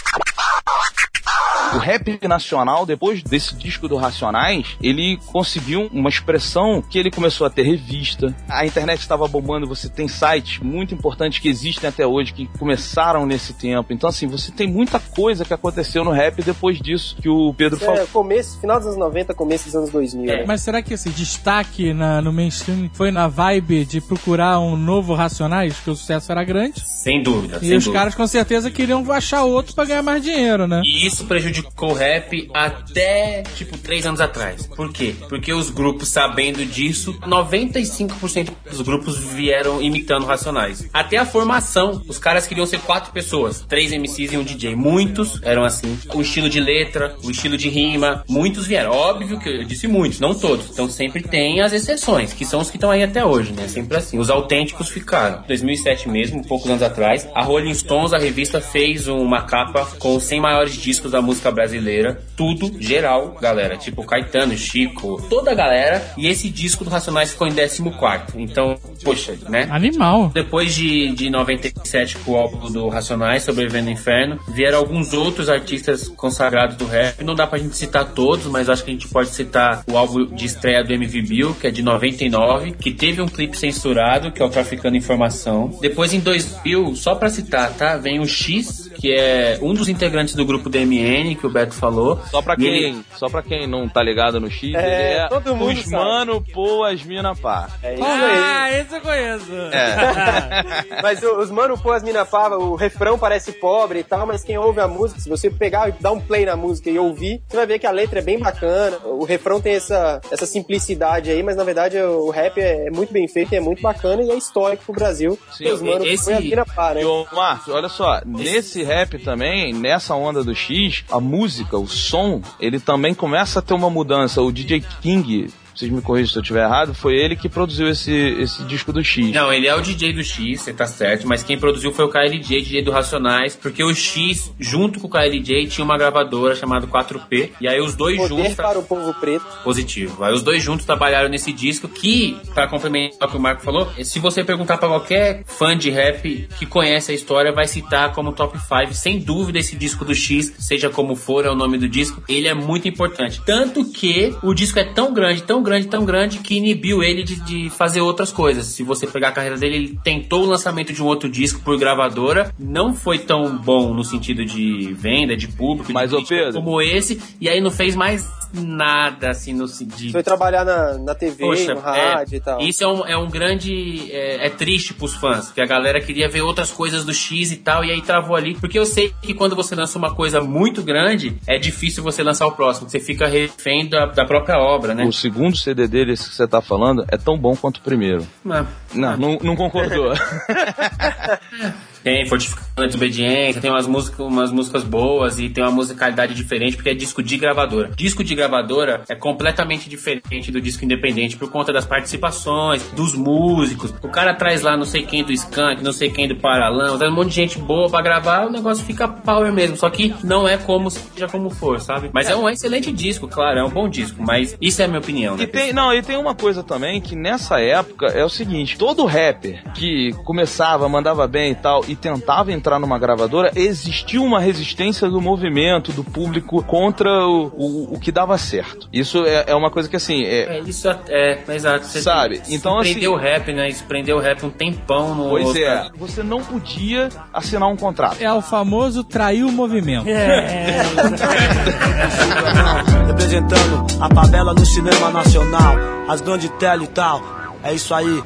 O rap nacional, depois desse disco do Racionais, ele conseguiu uma expressão que ele começou a ter revista. A internet estava bombando, você tem sites muito importantes que existem até hoje, que começaram nesse tempo. Então, assim, você tem muita coisa que aconteceu no rap depois disso que o Pedro falou. É, começo, final dos anos 90, começo dos anos 2000. né? Mas será que esse destaque na- no mainstream foi na vibe de procurar um novo Racionais, que o sucesso era grande? Sem dúvida. E sem os dúvida. caras com certeza queriam achar outro pra ganhar mais dinheiro, né? E isso prejudicou o rap até, tipo, três anos atrás. Por quê? Porque os grupos, sabendo disso, 95% dos grupos vieram imitando Racionais. Até a formação, os caras queriam ser quatro pessoas, três MCs e um DJ. Muitos eram assim. O estilo de letra, o estilo de rima, muitos vieram. Óbvio que eu disse muitos, não todos. Então sempre tem as exceções, que são os que estão aí até hoje, né? Sempre assim. Os autênticos ficaram. 2007 mesmo, poucos anos atrás, a Rolling Stones, a revista, fez uma capa com os 100 maiores discos da música brasileira. Tudo, geral, galera. Tipo Caetano, Chico, toda a galera. E esse disco do Racionais ficou em 14. Então, poxa, né? Animal. Depois de, de 97, com o álbum do Racionais, Sobrevivendo no Inferno, vieram alguns outros artistas consagrados do rap. Não dá pra gente citar todos, mas acho que a gente pode citar o álbum de estreia do MV Bill, que é de 99, que teve um clipe censurado, que é o Traficando Informação. Depois, em 2000, só pra citar, tá? Vem o X, que é um dos integrantes do grupo DMN, que o Beto falou. Só pra quem, ele- só pra quem não tá ligado no X, É, ele é todo mundo os sabe. mano, pô, as mina, pá. É isso Ah, aí. esse eu conheço. Mas o- os mano, pô, as mina pava, o refrão parece pobre e tal, mas quem ouve a música, se você pegar e dar um play na música e ouvir, você vai ver que a letra é bem bacana. O refrão tem essa, essa simplicidade aí, mas na verdade o rap é, é muito bem feito, é muito bacana e é histórico pro Brasil. Sim, os mano, esse- foi as mina pá, né? E Márcio, olha só, nesse rap também, nessa onda do X, a música, o som, ele também começa a ter uma mudança. O DJ King, vocês me corrigem se eu estiver errado, foi ele que produziu esse, esse disco do X. Não, ele é o DJ do X, você tá certo, mas quem produziu foi o KLJ, DJ do Racionais, porque o X, junto com o KLJ, tinha uma gravadora chamada 4P, e aí os dois Poder juntos. para o povo preto. Positivo. Aí os dois juntos trabalharam nesse disco que, pra complementar o que o Marco falou, se você perguntar pra qualquer fã de rap que conhece a história, vai citar como top 5. Sem dúvida, esse disco do X, seja como for é o nome do disco, ele é muito importante. Tanto que o disco é tão grande, tão grande, tão grande, que inibiu ele de, de fazer outras coisas. Se você pegar a carreira dele, ele tentou o lançamento de um outro disco por gravadora, não foi tão bom no sentido de venda, de público, de Mas, ô, crítica como esse, e aí não fez mais nada, assim, no de Foi trabalhar na, na TV, Poxa, no rádio é, e tal. Isso é um, é um grande. É, é triste pros fãs, que a galera queria ver outras coisas do X e tal, e aí travou ali. Porque eu sei que quando você lança uma coisa muito grande, é difícil você lançar o próximo, você fica refém da, da própria obra, né? O segundo CD dele, esse que você tá falando, é tão bom quanto o primeiro. Ah, Não, não, não concordou. Tem Fortificando a Desobediência, tem umas músicas, umas músicas boas e tem uma musicalidade diferente, porque é disco de gravadora. Disco de gravadora é completamente diferente do disco independente por conta das participações, dos músicos. O cara traz lá não sei quem do Skank, não sei quem do Paralão, traz um monte de gente boa pra gravar, o negócio fica power mesmo. Só que não é como seja como for, sabe? Mas é um excelente disco, claro, é um bom disco, mas isso é a minha opinião, né? E tem, não, e tem uma coisa também que nessa época é o seguinte: todo rapper que começava, mandava bem e tal, e tentava entrar numa gravadora, existia uma resistência do movimento, do público contra o, o, o que dava certo. Isso é, é uma coisa que assim. É, É, isso é, é, é exato. Você Sabe? Isso Então, assim- prendeu o rap, né? Isso prendeu o rap um tempão no. pois Oscar. é, você não podia assinar um contrato. É o famoso trair o movimento. Representando a favela no cinema nacional, as grandes tela e tal. É isso aí.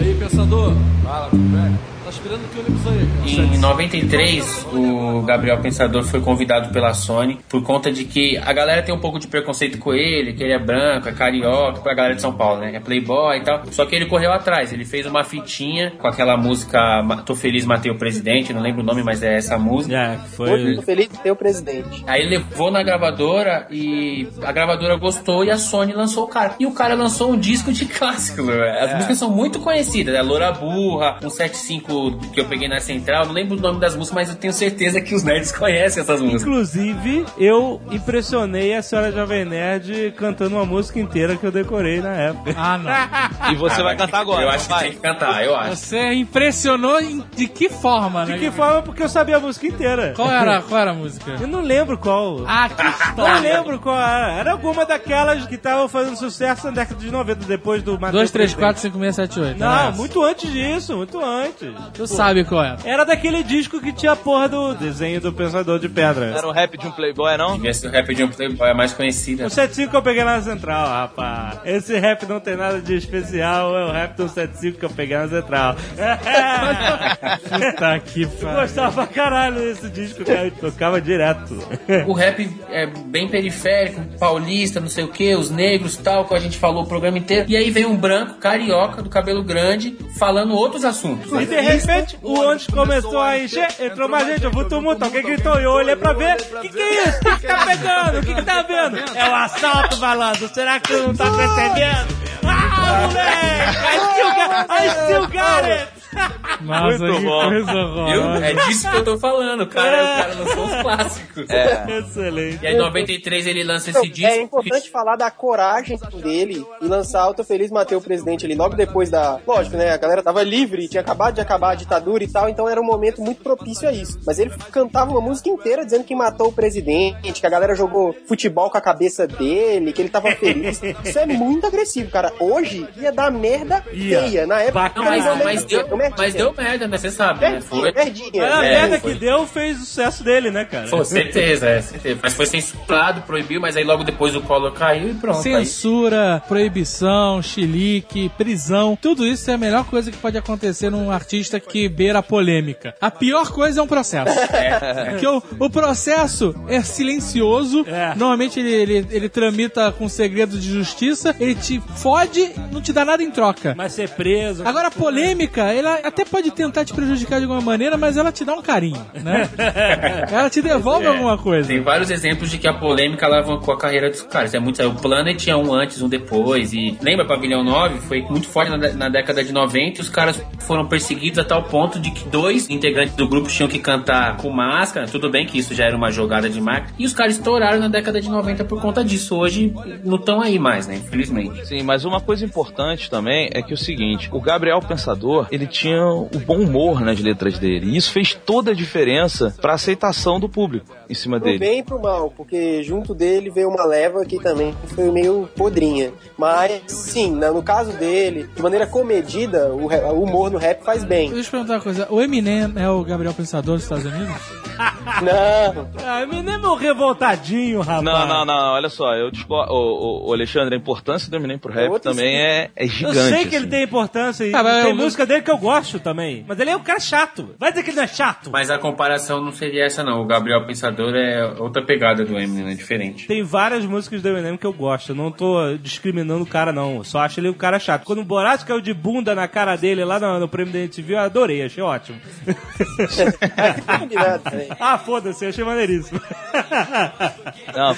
E aí, pensador? Fala, velho. Tá esperando que ônibus aí? Em 93, o Gabriel Pensador foi convidado pela Sony por conta de que a galera tem um pouco de preconceito com ele, que ele é branco, é carioca, pra galera de São Paulo, né? É playboy e tal. Só que ele correu atrás, ele fez uma fitinha com aquela música Tô Feliz Matei o Presidente, não lembro o nome, mas é essa música. É, Muito feliz de ter o presidente. Aí ele levou na gravadora e a gravadora gostou e a Sony lançou o cara. E o cara lançou um disco de clássico, velho. As músicas são muito conhecidas, né? Loura Burra, 175 disco que eu peguei na Central, não lembro o nome das músicas, mas eu tenho certeza que os nerds conhecem essas músicas. Inclusive, eu impressionei a senhora Jovem Nerd cantando uma música inteira que eu decorei na época. Ah, não. E você Ah, vai cantar agora. Eu acho que vai. tem que cantar, eu acho. Você impressionou de que forma, né? De que forma? Porque eu sabia a música inteira. Qual era, qual era a música? Eu não lembro qual. Ah, que Não história. lembro qual era. Era alguma daquelas que estavam fazendo sucesso na década de 90, depois do Matheus 2, 3, Presidente. 4, 5, 6, 7, 8. Não, muito antes disso, muito antes. Tu sabe qual é. Era daquele disco que tinha a porra do desenho do Pensador de Pedra. Era um rap de um playboy, não? Devia ser o rap de um Playboy é mais conhecida. O 75 que eu peguei na central, rapaz. Esse rap não tem nada de especial, é o rap do 75 que eu peguei na central. Puta que Eu pariu. gostava pra caralho desse disco, cara. Eu tocava direto. O rap é bem periférico, paulista, não sei o que, os negros tal, que a gente falou o programa inteiro. E aí vem um branco, carioca, do cabelo grande, falando outros assuntos. E de repente, o ônibus começou a encher, entrou mais gente, houve um tumulto, alguém gritou, e eu olhei pra ver, o que, que é isso? O que, tá pegando? O que, que tá vendo? É o assalto, malandro, será que tu não tá percebendo? Ah, moleque! I still got, I still got it! Nossa, Muito que bom. coisa horrorosa. É disso que eu tô falando, cara, o cara lançou os clássicos. Excelente. E aí em 93 ele lança Então, esse disco. é importante falar da coragem dele e lançar Alto Feliz Matei o Presidente ali logo depois da. Lógico, né? A galera tava livre, tinha acabado de acabar a ditadura e tal, então era um momento muito propício a isso. Mas ele cantava uma música inteira dizendo que matou o presidente, que a galera jogou futebol com a cabeça dele, que ele tava feliz. Isso é muito agressivo, cara. Hoje ia dar merda Ia. feia. Na época. Não, mas, mas, deu, mas deu merda, né? Você sabe, né? Foi. merdinha. Mas a É, merda foi. que deu fez o sucesso dele, né, cara? Com certeza, é, certeza. Mas foi censurado, proibiu, mas aí logo depois o Collor caiu e pronto. aí- Censura, proibição, chilique, prisão, tudo isso é a melhor coisa que pode acontecer num artista que beira a polêmica. A pior coisa é um processo. Porque o, o processo é silencioso, É. normalmente ele, ele, ele tramita com segredo de justiça, ele te fode, não te dá nada em troca. Mas ser preso. Agora, a polêmica, ela até pode tentar te prejudicar de alguma maneira, mas ela te dá um carinho, né? ela te devolve É, alguma coisa. Tem vários exemplos de que a polêmica alavancou a carreira dos caras. É muito, o Planet tinha um antes, um depois. E lembra, Pavilhão 9 foi muito forte na, na década de 90 e os caras foram perseguidos a tal ponto de que dois integrantes do grupo tinham que cantar com máscara. Tudo bem que isso já era uma jogada de marketing. E os caras estouraram na década de 90 por conta disso. Hoje não estão aí mais, né? Infelizmente. Sim, mas uma coisa importante também é que é o seguinte, o Gabriel Pensador, ele tinha o bom humor nas letras dele, e isso fez toda a diferença pra aceitação do público em cima Pro dele. bem e pro mal, porque junto dele veio uma leva que também foi meio podrinha. Mas, sim, no caso dele, de maneira comedida, o, o humor no rap faz bem. Deixa eu perguntar uma coisa. O Eminem é o Gabriel Pensador dos Estados Unidos? Não, Ah, Eminem é meu revoltadinho, rapaz. Não, não, não, olha só, eu discordo. Ô, ô, ô, Alexandre, a importância do Eminem pro rap Outro também é, é Eu gigante. sei que ele assim. tem importância e Ah, tem eu- música dele que eu gosto também. Mas ele é um cara chato. Vai dizer que ele não é chato. Mas a comparação não seria essa, não. O Gabriel Pensador é outra pegada do Eminem, é diferente. Tem várias músicas do Eminem que eu gosto. Eu não tô discriminando o cara, não. Eu só acho ele um cara chato. Quando o Borat caiu de bunda na cara dele lá no, no prêmio da MTV, eu adorei, achei ótimo. ah, foda-se, achei maneiríssimo. Não,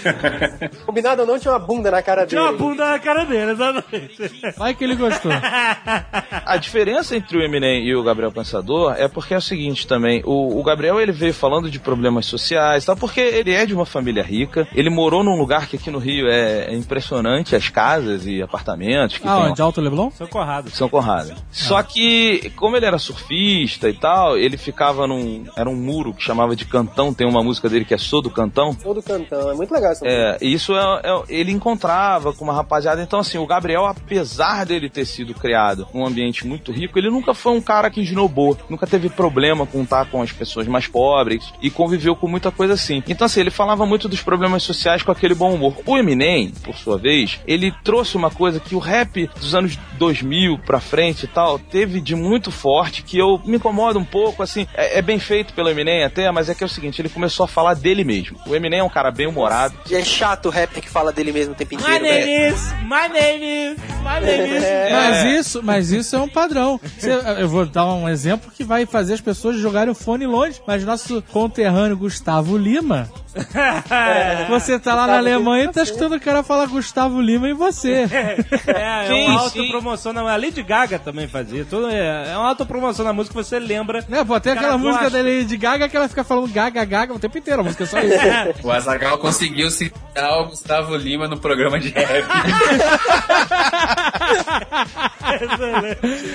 Combinado ou não, tinha uma bunda na cara Tinha uma dele. bunda na cara dele, exatamente. Vai que ele gostou. A diferença entre o Eminem e o Gabriel Pensador é porque é o seguinte também, o, o Gabriel ele veio falando de problemas sociais, tá? porque ele é de uma família rica, ele morou num lugar que aqui no Rio é, é impressionante, as casas e apartamentos que Ah, tem onde? Alto Leblon? Sou corrado. São Conrado. Só que, como ele era surfista e tal, ele ficava num. Era um muro que chamava de Cantão, tem uma música dele que é Sou do Cantão. Todo cantão, é muito legal essa música. É, e isso é, é- ele encontrava com uma rapaziada. Então, assim, o Gabriel, apesar dele ter sido criado num ambiente muito rico, ele nunca foi um cara que esnobou, nunca teve problema com estar com as pessoas mais pobres e conviveu com muita coisa assim. Então, assim, ele falava muito dos problemas sociais com aquele bom humor. O Eminem, por sua vez, ele trouxe uma coisa que o rap dos anos 2000 pra frente e tal teve de muito forte que eu me incomoda um pouco, assim, é, é bem feito pelo Eminem até, mas é que é o seguinte, ele começou a falar dele mesmo. O Eminem é um cara bem humorado, E é chato o rapper que fala dele mesmo o tempo My inteiro. name né? is, my name is, my name is. É. Mas isso, mas isso é um padrão. Você- eu vou dar um exemplo que vai fazer as pessoas jogarem o fone longe. Mas nosso conterrâneo Gustavo Lima Você tá lá na Alemanha e tá escutando o cara falar Gustavo Lima e você. É, é Sim, uma sim. autopromoção. Não, a Lady Gaga também fazia. Tudo é, é uma autopromoção na música que você lembra. Né, pô, tem aquela música gosta. da Lady Gaga que ela fica falando gaga, gaga o tempo inteiro, a música é só isso. O Azagal conseguiu citar o Gustavo Lima no programa de rap.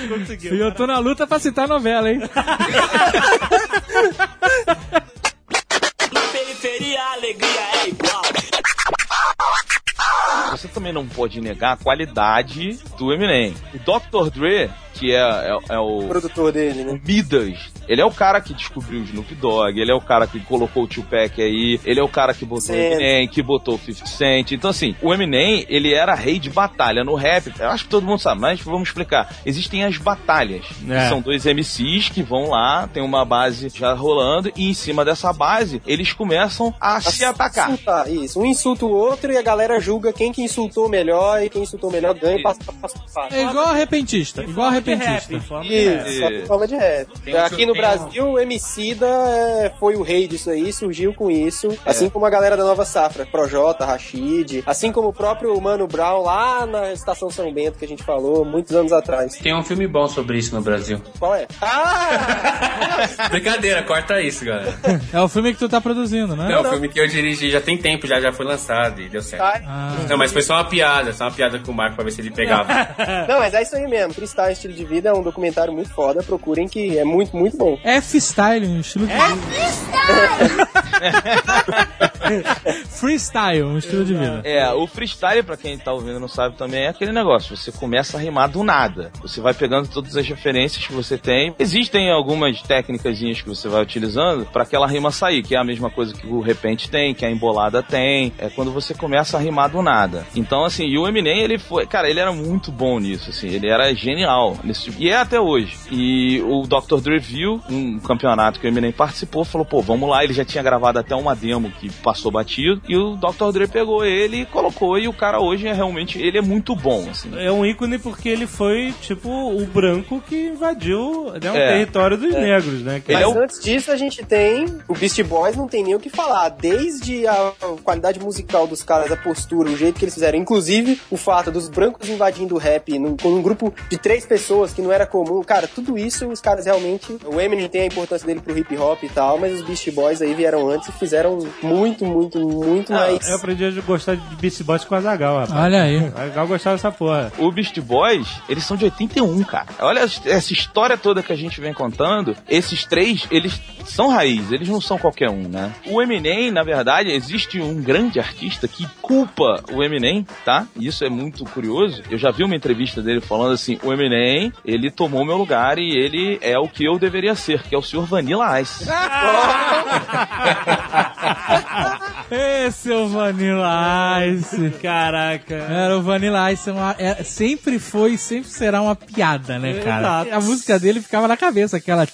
Conseguiu. E eu tô na luta pra citar a novela, hein? Periferia a alegria é igual. Você também não pode negar a qualidade do Eminem. O Dr. Dre, que é, é, é O o produtor dele, né? Midas. Ele é o cara que descobriu o Snoop Dogg, ele é o cara que colocou o Tupac aí, ele é o cara que botou o Sim. Eminem, que botou o 50 Cent. Então, assim, o Eminem, ele era rei de batalha. No rap, eu acho que todo mundo sabe, mas vamos explicar. Existem as batalhas. que É. São dois MCs que vão lá, tem uma base já rolando, e em cima dessa base, eles começam a se atacar. Insultar, isso. Um insulta o outro e a galera julga quem que insultou melhor e quem insultou melhor ganha e passa pra passar. É igual arrepentista, igual arrepentista. em forma de rap. Isso, forma de rap. Aqui no tem Brasil, o Emicida é, foi o rei disso aí, surgiu com isso. Assim como a galera da Nova Safra, Projota, Rashid. Assim como o próprio Mano Brown lá na Estação São Bento, que a gente falou muitos anos atrás. Tem um filme bom sobre isso no Brasil. Qual é? Ah! Brincadeira, corta isso, galera. É o filme que tu tá produzindo, né? É um filme que eu dirigi já tem tempo, já, já foi lançado e deu certo. Ah. Não, mas foi só uma piada, só uma piada com o Marco pra ver se ele pegava. Não, mas é isso aí mesmo. Freestyle Estilo de Vida é um documentário muito foda. Procurem que é muito, muito bom. F-Style, um estilo de Freestyle, um estilo de vida. É, o freestyle, pra quem tá ouvindo e não sabe também, é aquele negócio. Você começa a rimar do nada. Você vai pegando todas as referências que você tem. Existem algumas técnicas que você vai utilizando pra aquela rima sair, que é a mesma coisa que o repente tem, que a embolada tem. É quando você começa a rimar do nada. Então, assim, e o Eminem, ele foi. Cara, ele era muito bom nisso, assim. Ele era genial nesse tipo. E é até hoje. E o Dr. Dre viu um campeonato que o Eminem participou, falou, pô, vamos lá. Ele já tinha gravado até uma demo que passou batido. E o Dr. Dre pegou ele e colocou. E o cara hoje é realmente. Ele é muito bom, assim. É um ícone porque ele foi, tipo, o branco que invadiu né, o É. território dos negros, né? Mas é o- antes disso, a gente tem o Beast Boys, não tem nem o que falar. Desde a qualidade musical dos caras, a postura, o jeito que eles fizeram. Inclusive, o fato dos brancos invadindo o rap num, com um grupo de três pessoas que não era comum. Cara, tudo isso, os caras realmente. O Eminem tem a importância dele pro hip hop e tal, mas os Beast Boys aí vieram antes e fizeram muito, muito, muito Ah, mais. Eu aprendi a gostar de Beast Boys com a Zagal, rapaz. Olha aí. A Zagal gostava dessa porra. O Beast Boys, eles são de 81, cara. Olha essa história toda que a gente vem contando. Esses três, eles são raiz, eles não são qualquer um, né? O Eminem, na verdade, existe um grande artista que culpa o Eminem, tá? Isso é muito curioso. Eu já vi uma entrevista dele falando assim: o Eminem, ele tomou meu lugar e ele é o que eu deveria ser, que é o senhor Vanilla Ice. Esse é o Vanilla Ice. Caraca. Era o Vanilla Ice, é uma- é- sempre foi e sempre será uma piada, né, cara? Exato. A música dele ficava na cabeça, aquela.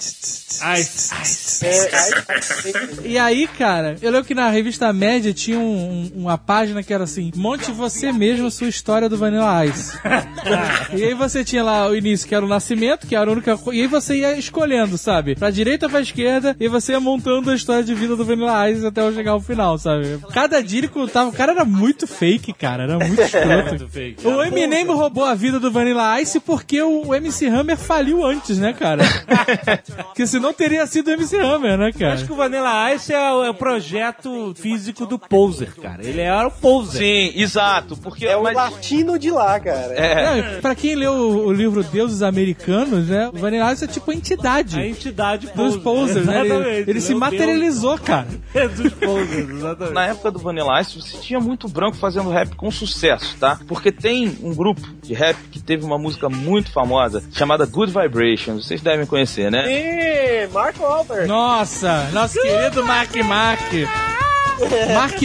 E aí, cara, eu lembro que na revista Média tinha um- uma página que era assim: Monte você mesmo sua história do Vanilla Ice. e aí você tinha lá o início, que era o nascimento, que era a única E aí você ia escolhendo, sabe? Pra direita ou pra esquerda, e você ia montando a história de vida do Vanilla Ice até eu chegar ao final, sabe? Cada dia ele contava. O cara era muito fake, cara. Era muito escroto. fake. O Eminem roubou a vida do Vanilla Ice porque o MC Hammer faliu antes, né, cara? Porque senão teria sido o MC Hammer, né, cara? Acho que o Vanilla Ice é o, é o projeto físico do Poser, cara. Ele era o Poser. Sim, exato, porque é o mas- latino de lá, cara. é, É, pra quem leu o, o livro Deuses Americanos, né? O Vanilla Ice é tipo a entidade A entidade dos Poser. posers, né? Ele, Exatamente. ele se é o materializou, cara. Deus dos Posers, exatamente. na época do Vanilla Ice, você tinha muito branco fazendo rap com sucesso, tá? Porque tem um grupo de rap que teve uma música muito famosa chamada Good Vibrations. Vocês devem conhecer, né? E Mark Wahlberg. Nossa, nosso querido Mark Mark. Mark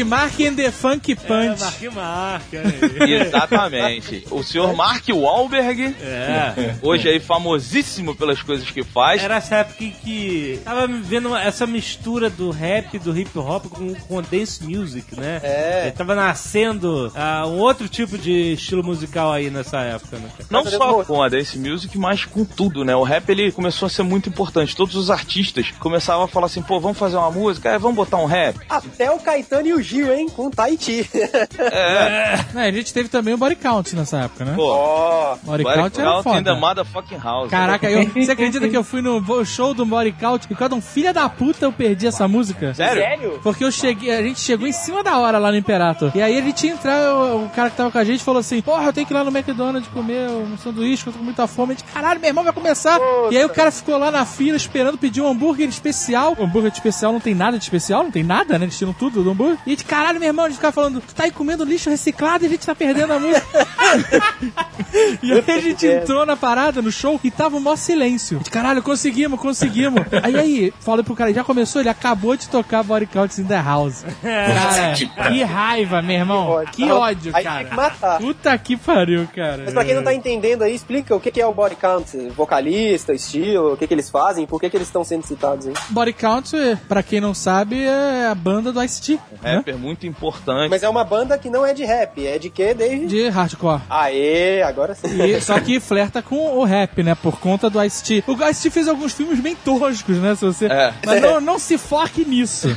Mark and the Funk É, Punch. Marque marca. aí. Exatamente. O senhor Mark Wahlberg, É. hoje aí famosíssimo pelas coisas que faz. Era essa época em que tava vendo essa mistura do rap, do hip hop com, com dance music, né? É. Ele tava nascendo ah, um outro tipo de estilo musical aí nessa época, né? Não só com a dance music, mas com tudo, né? O rap ele começou a ser muito importante. Todos os artistas começavam a falar assim, pô, vamos fazer uma música, é, vamos botar um rap. Até o Caetano e o Gil, hein? Com Tahiti. É. É, a gente teve também o Body Count nessa época, né? Pô, Ó, Body Body Count era Count in the foda. motherfucking house. Caraca, eu, você acredita que eu fui no show do Body Count e quando um filho da puta eu perdi essa música? Sério? Porque eu cheguei, a gente chegou em cima da hora lá no Imperator. E aí a gente ia entrar, o, o cara que tava com a gente falou assim: Porra, eu tenho que ir lá no McDonald's comer um sanduíche, que eu tô com muita fome. A gente, caralho, meu irmão vai começar. E aí o cara ficou lá na fila esperando pedir um hambúrguer especial. O hambúrguer de especial não tem nada de especial, não tem nada, né? Eles tiram tudo do hambúrguer. E gente, caralho, meu irmão, a gente ficava falando: Tu tá aí comendo lixo reciclado e a gente tá perdendo a música. e aí a gente entrou na parada, no show, e tava um maior silêncio. Gente, caralho, conseguimos, conseguimos. Aí aí, falei pro cara, já começou? Ele acabou de tocar Body Count in the House. Cara, que raiva, meu irmão. Que ódio, Aí cara. tem que matar. Puta que pariu, cara. Mas pra quem não tá entendendo aí, explica o que que é o body count, vocalista, estilo, o que que eles fazem, por que que eles estão sendo citados aí. Body Count, pra quem não sabe, é a banda do Ice-T, Um né? rapper muito importante. Mas é uma banda que não é de rap, é de quê, David? De hardcore. Aê, agora sim. E- só que flerta com o rap, né? Por conta do Ice-T. O Ice-T fez alguns filmes bem toscos, né? Se você... É. Mas não, não se foque nisso.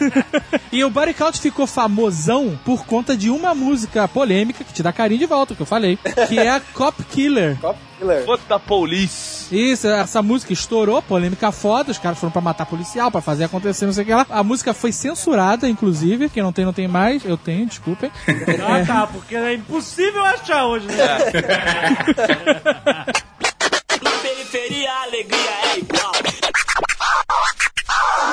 e o Body Count ficou famosão por conta de uma música polêmica que te dá carinho de volta, que eu falei. Que é a Cop Killer. Cop Killer. Foda da police. Isso, essa música estourou, polêmica foda, os caras foram pra matar policial, pra fazer acontecer, não sei o que lá. A música foi censurada, inclusive, quem não tem, não tem mais. Eu tenho, desculpem. Ah, tá, porque é impossível achar hoje, né? Na periferia a alegria é igual.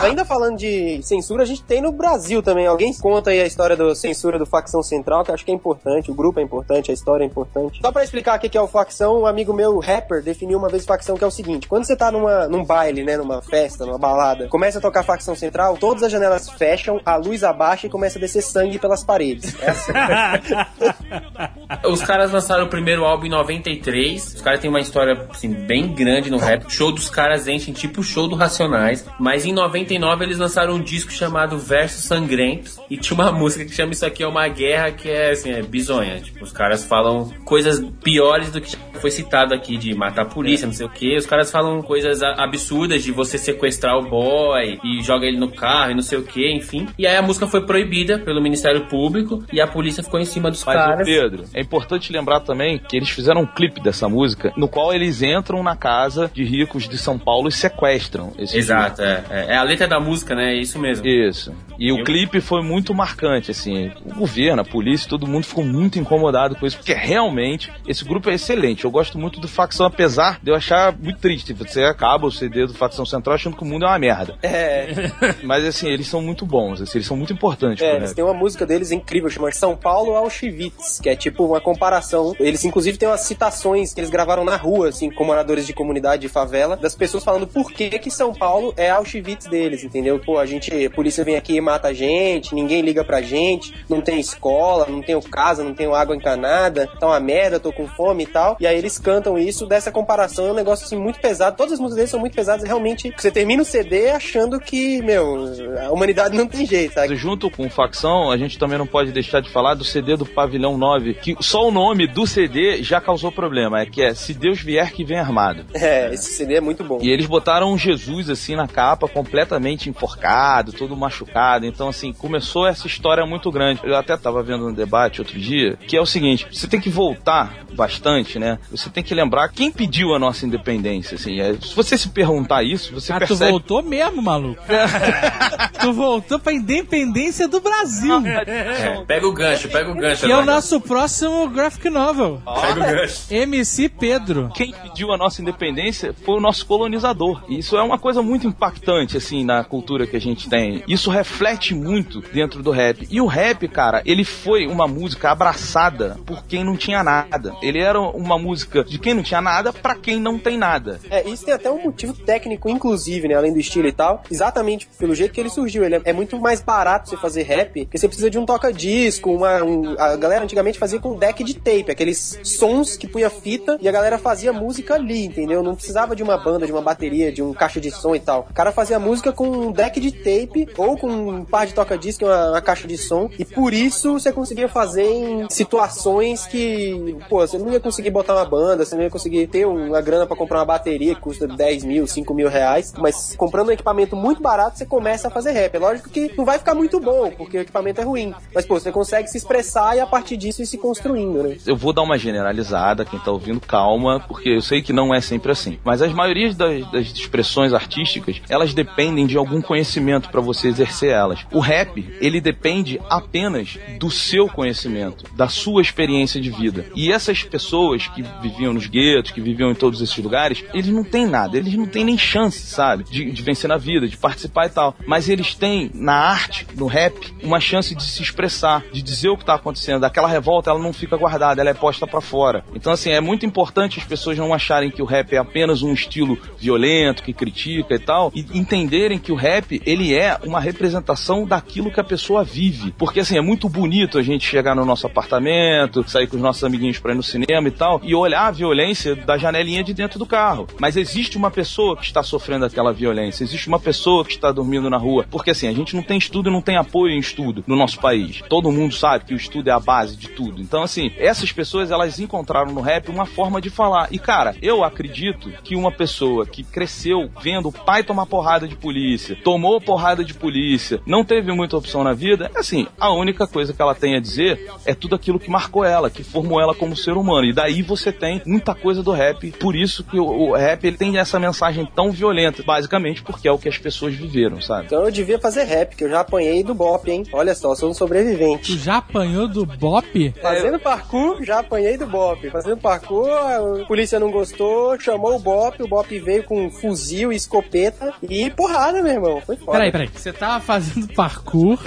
Ainda falando de censura, a gente tem no Brasil também. Alguém conta aí a história da censura do Facção Central, que acho que é importante, o grupo é importante, a história é importante. Só pra explicar o que é o Facção, um amigo meu, rapper, definiu uma vez Facção que é o seguinte: quando você tá numa, num baile, né, numa festa, numa balada, começa a tocar Facção Central, todas as janelas fecham, a luz abaixa e começa a descer sangue pelas paredes. É assim. Os caras lançaram o primeiro álbum em 93. Os caras têm uma história assim, bem grande no rap. O show dos caras enchem tipo show do Racionais. Mas em 99 eles lançaram um disco chamado Versos Sangrentos. E tinha uma música que chama Isso Aqui é uma Guerra, que é assim, é bizonha. Tipo, os caras falam coisas piores do que foi citado aqui, de matar a polícia, não sei o que. Os caras falam coisas absurdas de você sequestrar o boy e joga ele no carro e não sei o que, enfim. E aí a música foi proibida pelo Ministério Público e a polícia ficou em cima dos Mas, caras. Pedro, é importante lembrar também que eles fizeram um clipe dessa música, no qual eles entram na casa de ricos de São Paulo e sequestram esse Exato, é, é. É a letra da música, né? É isso mesmo. Isso. E o Eu- clipe foi muito marcante, assim. O governo, a polícia, todo mundo ficou muito incomodado com isso, porque realmente esse grupo é excelente. Eu gosto muito do Facção, apesar de eu achar muito triste. Você acaba o CD do Facção Central achando que o mundo é uma merda. É, Mas assim, eles são muito bons, assim, eles são muito importantes é, eles têm uma música deles incrível, chama São Paulo Auschwitz, que é tipo uma comparação. Eles inclusive têm umas citações que eles gravaram na rua, assim, com moradores de comunidade de favela, das pessoas falando por que que São Paulo é Auschwitz deles, entendeu? Pô, a gente, a polícia vem aqui e mata a gente, ninguém liga pra gente, não tem escola, não tenho casa, não tenho água encanada, tá uma merda, tô com fome e tal. E aí eles cantam isso dessa comparação, é um negócio assim muito pesado. Todas as músicas deles são muito pesadas, e realmente você termina o CD achando que, meu, a humanidade não tem jeito, sabe? Junto com Facção, a gente também não pode deixar de falar do CD do Pavilhão 9, que só o nome do CD já causou problema, é que é Se Deus Vier Que Vem Armado. É, esse CD é muito bom. E eles botaram um Jesus assim na capa, completamente enforcado, todo machucado. Então, assim, começou essa história muito grande. Eu até tava vendo um debate outro dia, que é o seguinte: você tem que voltar bastante, né? Você tem que lembrar quem pediu a nossa independência, assim. É, se você se perguntar isso, você Ah, tu percebe. voltou mesmo, maluco. tu voltou pra independência do Brasil. É, pega o gancho, pega o gancho. Que é o nosso próximo graphic novel. Pega o gancho. MC Pedro. Quem pediu a nossa independência foi o nosso colonizador. E isso é uma coisa muito impactante, assim, na cultura que a gente tem. Isso reflete muito dentro do rap. E o rap, cara, ele foi uma música abraçada por quem não tinha nada. Ele era uma música de quem não tinha nada pra quem não tem nada. É, isso tem até um motivo técnico, inclusive, né? Além do estilo e tal. Exatamente pelo jeito que ele surgiu. Ele é, é muito mais barato você fazer rap, porque você precisa de um toca-disco, uma. um- a galera antigamente fazia com deck de tape, aqueles sons que punha fita e a galera fazia música ali, entendeu? Não precisava de uma banda, de uma bateria, de um caixa de som e tal. O cara fazia música com um deck de tape ou com um par de toca-disco e uma, uma caixa de som. E por isso você conseguia fazer em situações que, pô, você não ia conseguir botar uma banda, você não ia conseguir ter uma grana pra comprar uma bateria que custa 10 mil, 5 mil reais. Mas comprando um equipamento muito barato, você começa a fazer rap. É lógico que não vai ficar muito bom, porque o equipamento é ruim. Mas, pô, você consegue se expressar e a partir disso ir se construindo, né? Eu vou dar uma generalizada, quem tá ouvindo, calma, porque eu sei que não é sempre assim. Mas as maiorias das, das expressões artísticas, elas dependem de algum conhecimento para você exercer elas. O rap, ele depende apenas do seu conhecimento, da sua experiência de vida. E essas pessoas que viviam nos guetos, que viviam em todos esses lugares, eles não têm nada, eles não têm nem chance, sabe, de, de vencer na vida, de participar e tal. Mas eles têm, na arte, no rap, uma chance de se expressar, de dizer o que tá acontecendo. Aquela revolta, ela não fica guardada, ela é posta para fora. Então, assim, é muito importante as pessoas não acharem que o rap é apenas um estilo violento, que critica e tal, e entenderem que o rap, ele é uma representação daquilo que a pessoa vive. Porque, assim, é muito bonito a gente chegar no nosso apartamento, sair com os nossos amiguinhos pra ir no cinema e tal, e olhar a violência da janelinha de dentro do carro. Mas existe uma pessoa que está sofrendo aquela violência, existe uma pessoa que está dormindo na rua. Porque, assim, a gente não tem estudo e não tem apoio em estudo no nosso país. Todo mundo sabe que o estudo é a base de tudo. Então, assim, essas pessoas, elas encontraram no rap uma forma de falar. E, cara, eu acredito que uma pessoa que cresceu vendo o pai tomar porrada de polícia, tomou porrada de polícia, não teve muita opção na vida, assim, a única coisa que ela tem a dizer é tudo aquilo que marcou ela, que formou ela como ser humano. E daí você tem muita coisa do rap. Por isso que o, o rap ele tem essa mensagem tão violenta, basicamente porque é o que as pessoas viveram, sabe? Então eu devia fazer rap, que eu já apanhei do Bop, hein? Olha só, eu sou um sobrevivente. Tu já apanhou do Bop? Fazendo parkour, já apanhei do Bop. Fazendo parkour, a polícia não gostou, chamou o Bop, o Bop veio com um fuzil e escopeta e porrada, meu irmão. Foi foda. Peraí, peraí. Você tava fazendo parkour,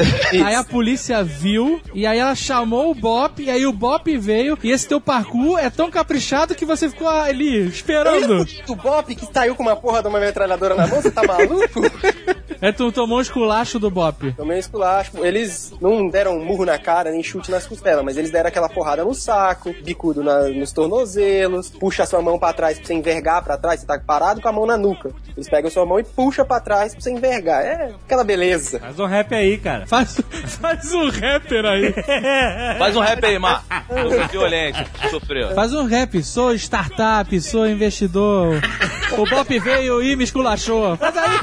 aí a polícia viu, e aí ela chamou o Bop, e aí o Bop veio, e esse teu parkour é tão caprichado que você ficou ali esperando. O Bop que saiu com uma porra de uma metralhadora na mão, você tá maluco? É tu tomou um esculacho do Bop. Tomei um esculacho. Eles não deram um murro na cara, nem chute nas costelas, mas eles deram aquela porrada no saco, bicudo na- nos tornozelos, puxa a sua mão pra trás pra você envergar pra trás, você tá parado com a mão na nuca. Eles pegam a sua mão e puxa pra trás pra você envergar. É aquela beleza. Faz um rap aí, cara. Faz, faz um rapper aí. Faz um rap aí, Mar. Violência que sofreu. Faz um rap. Sou startup, sou investidor. O Bop veio e me esculachou. Faz aí.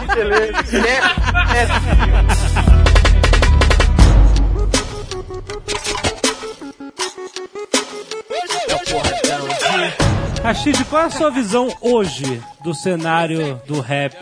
que beleza. Rashid, qual é a sua visão hoje do cenário do rap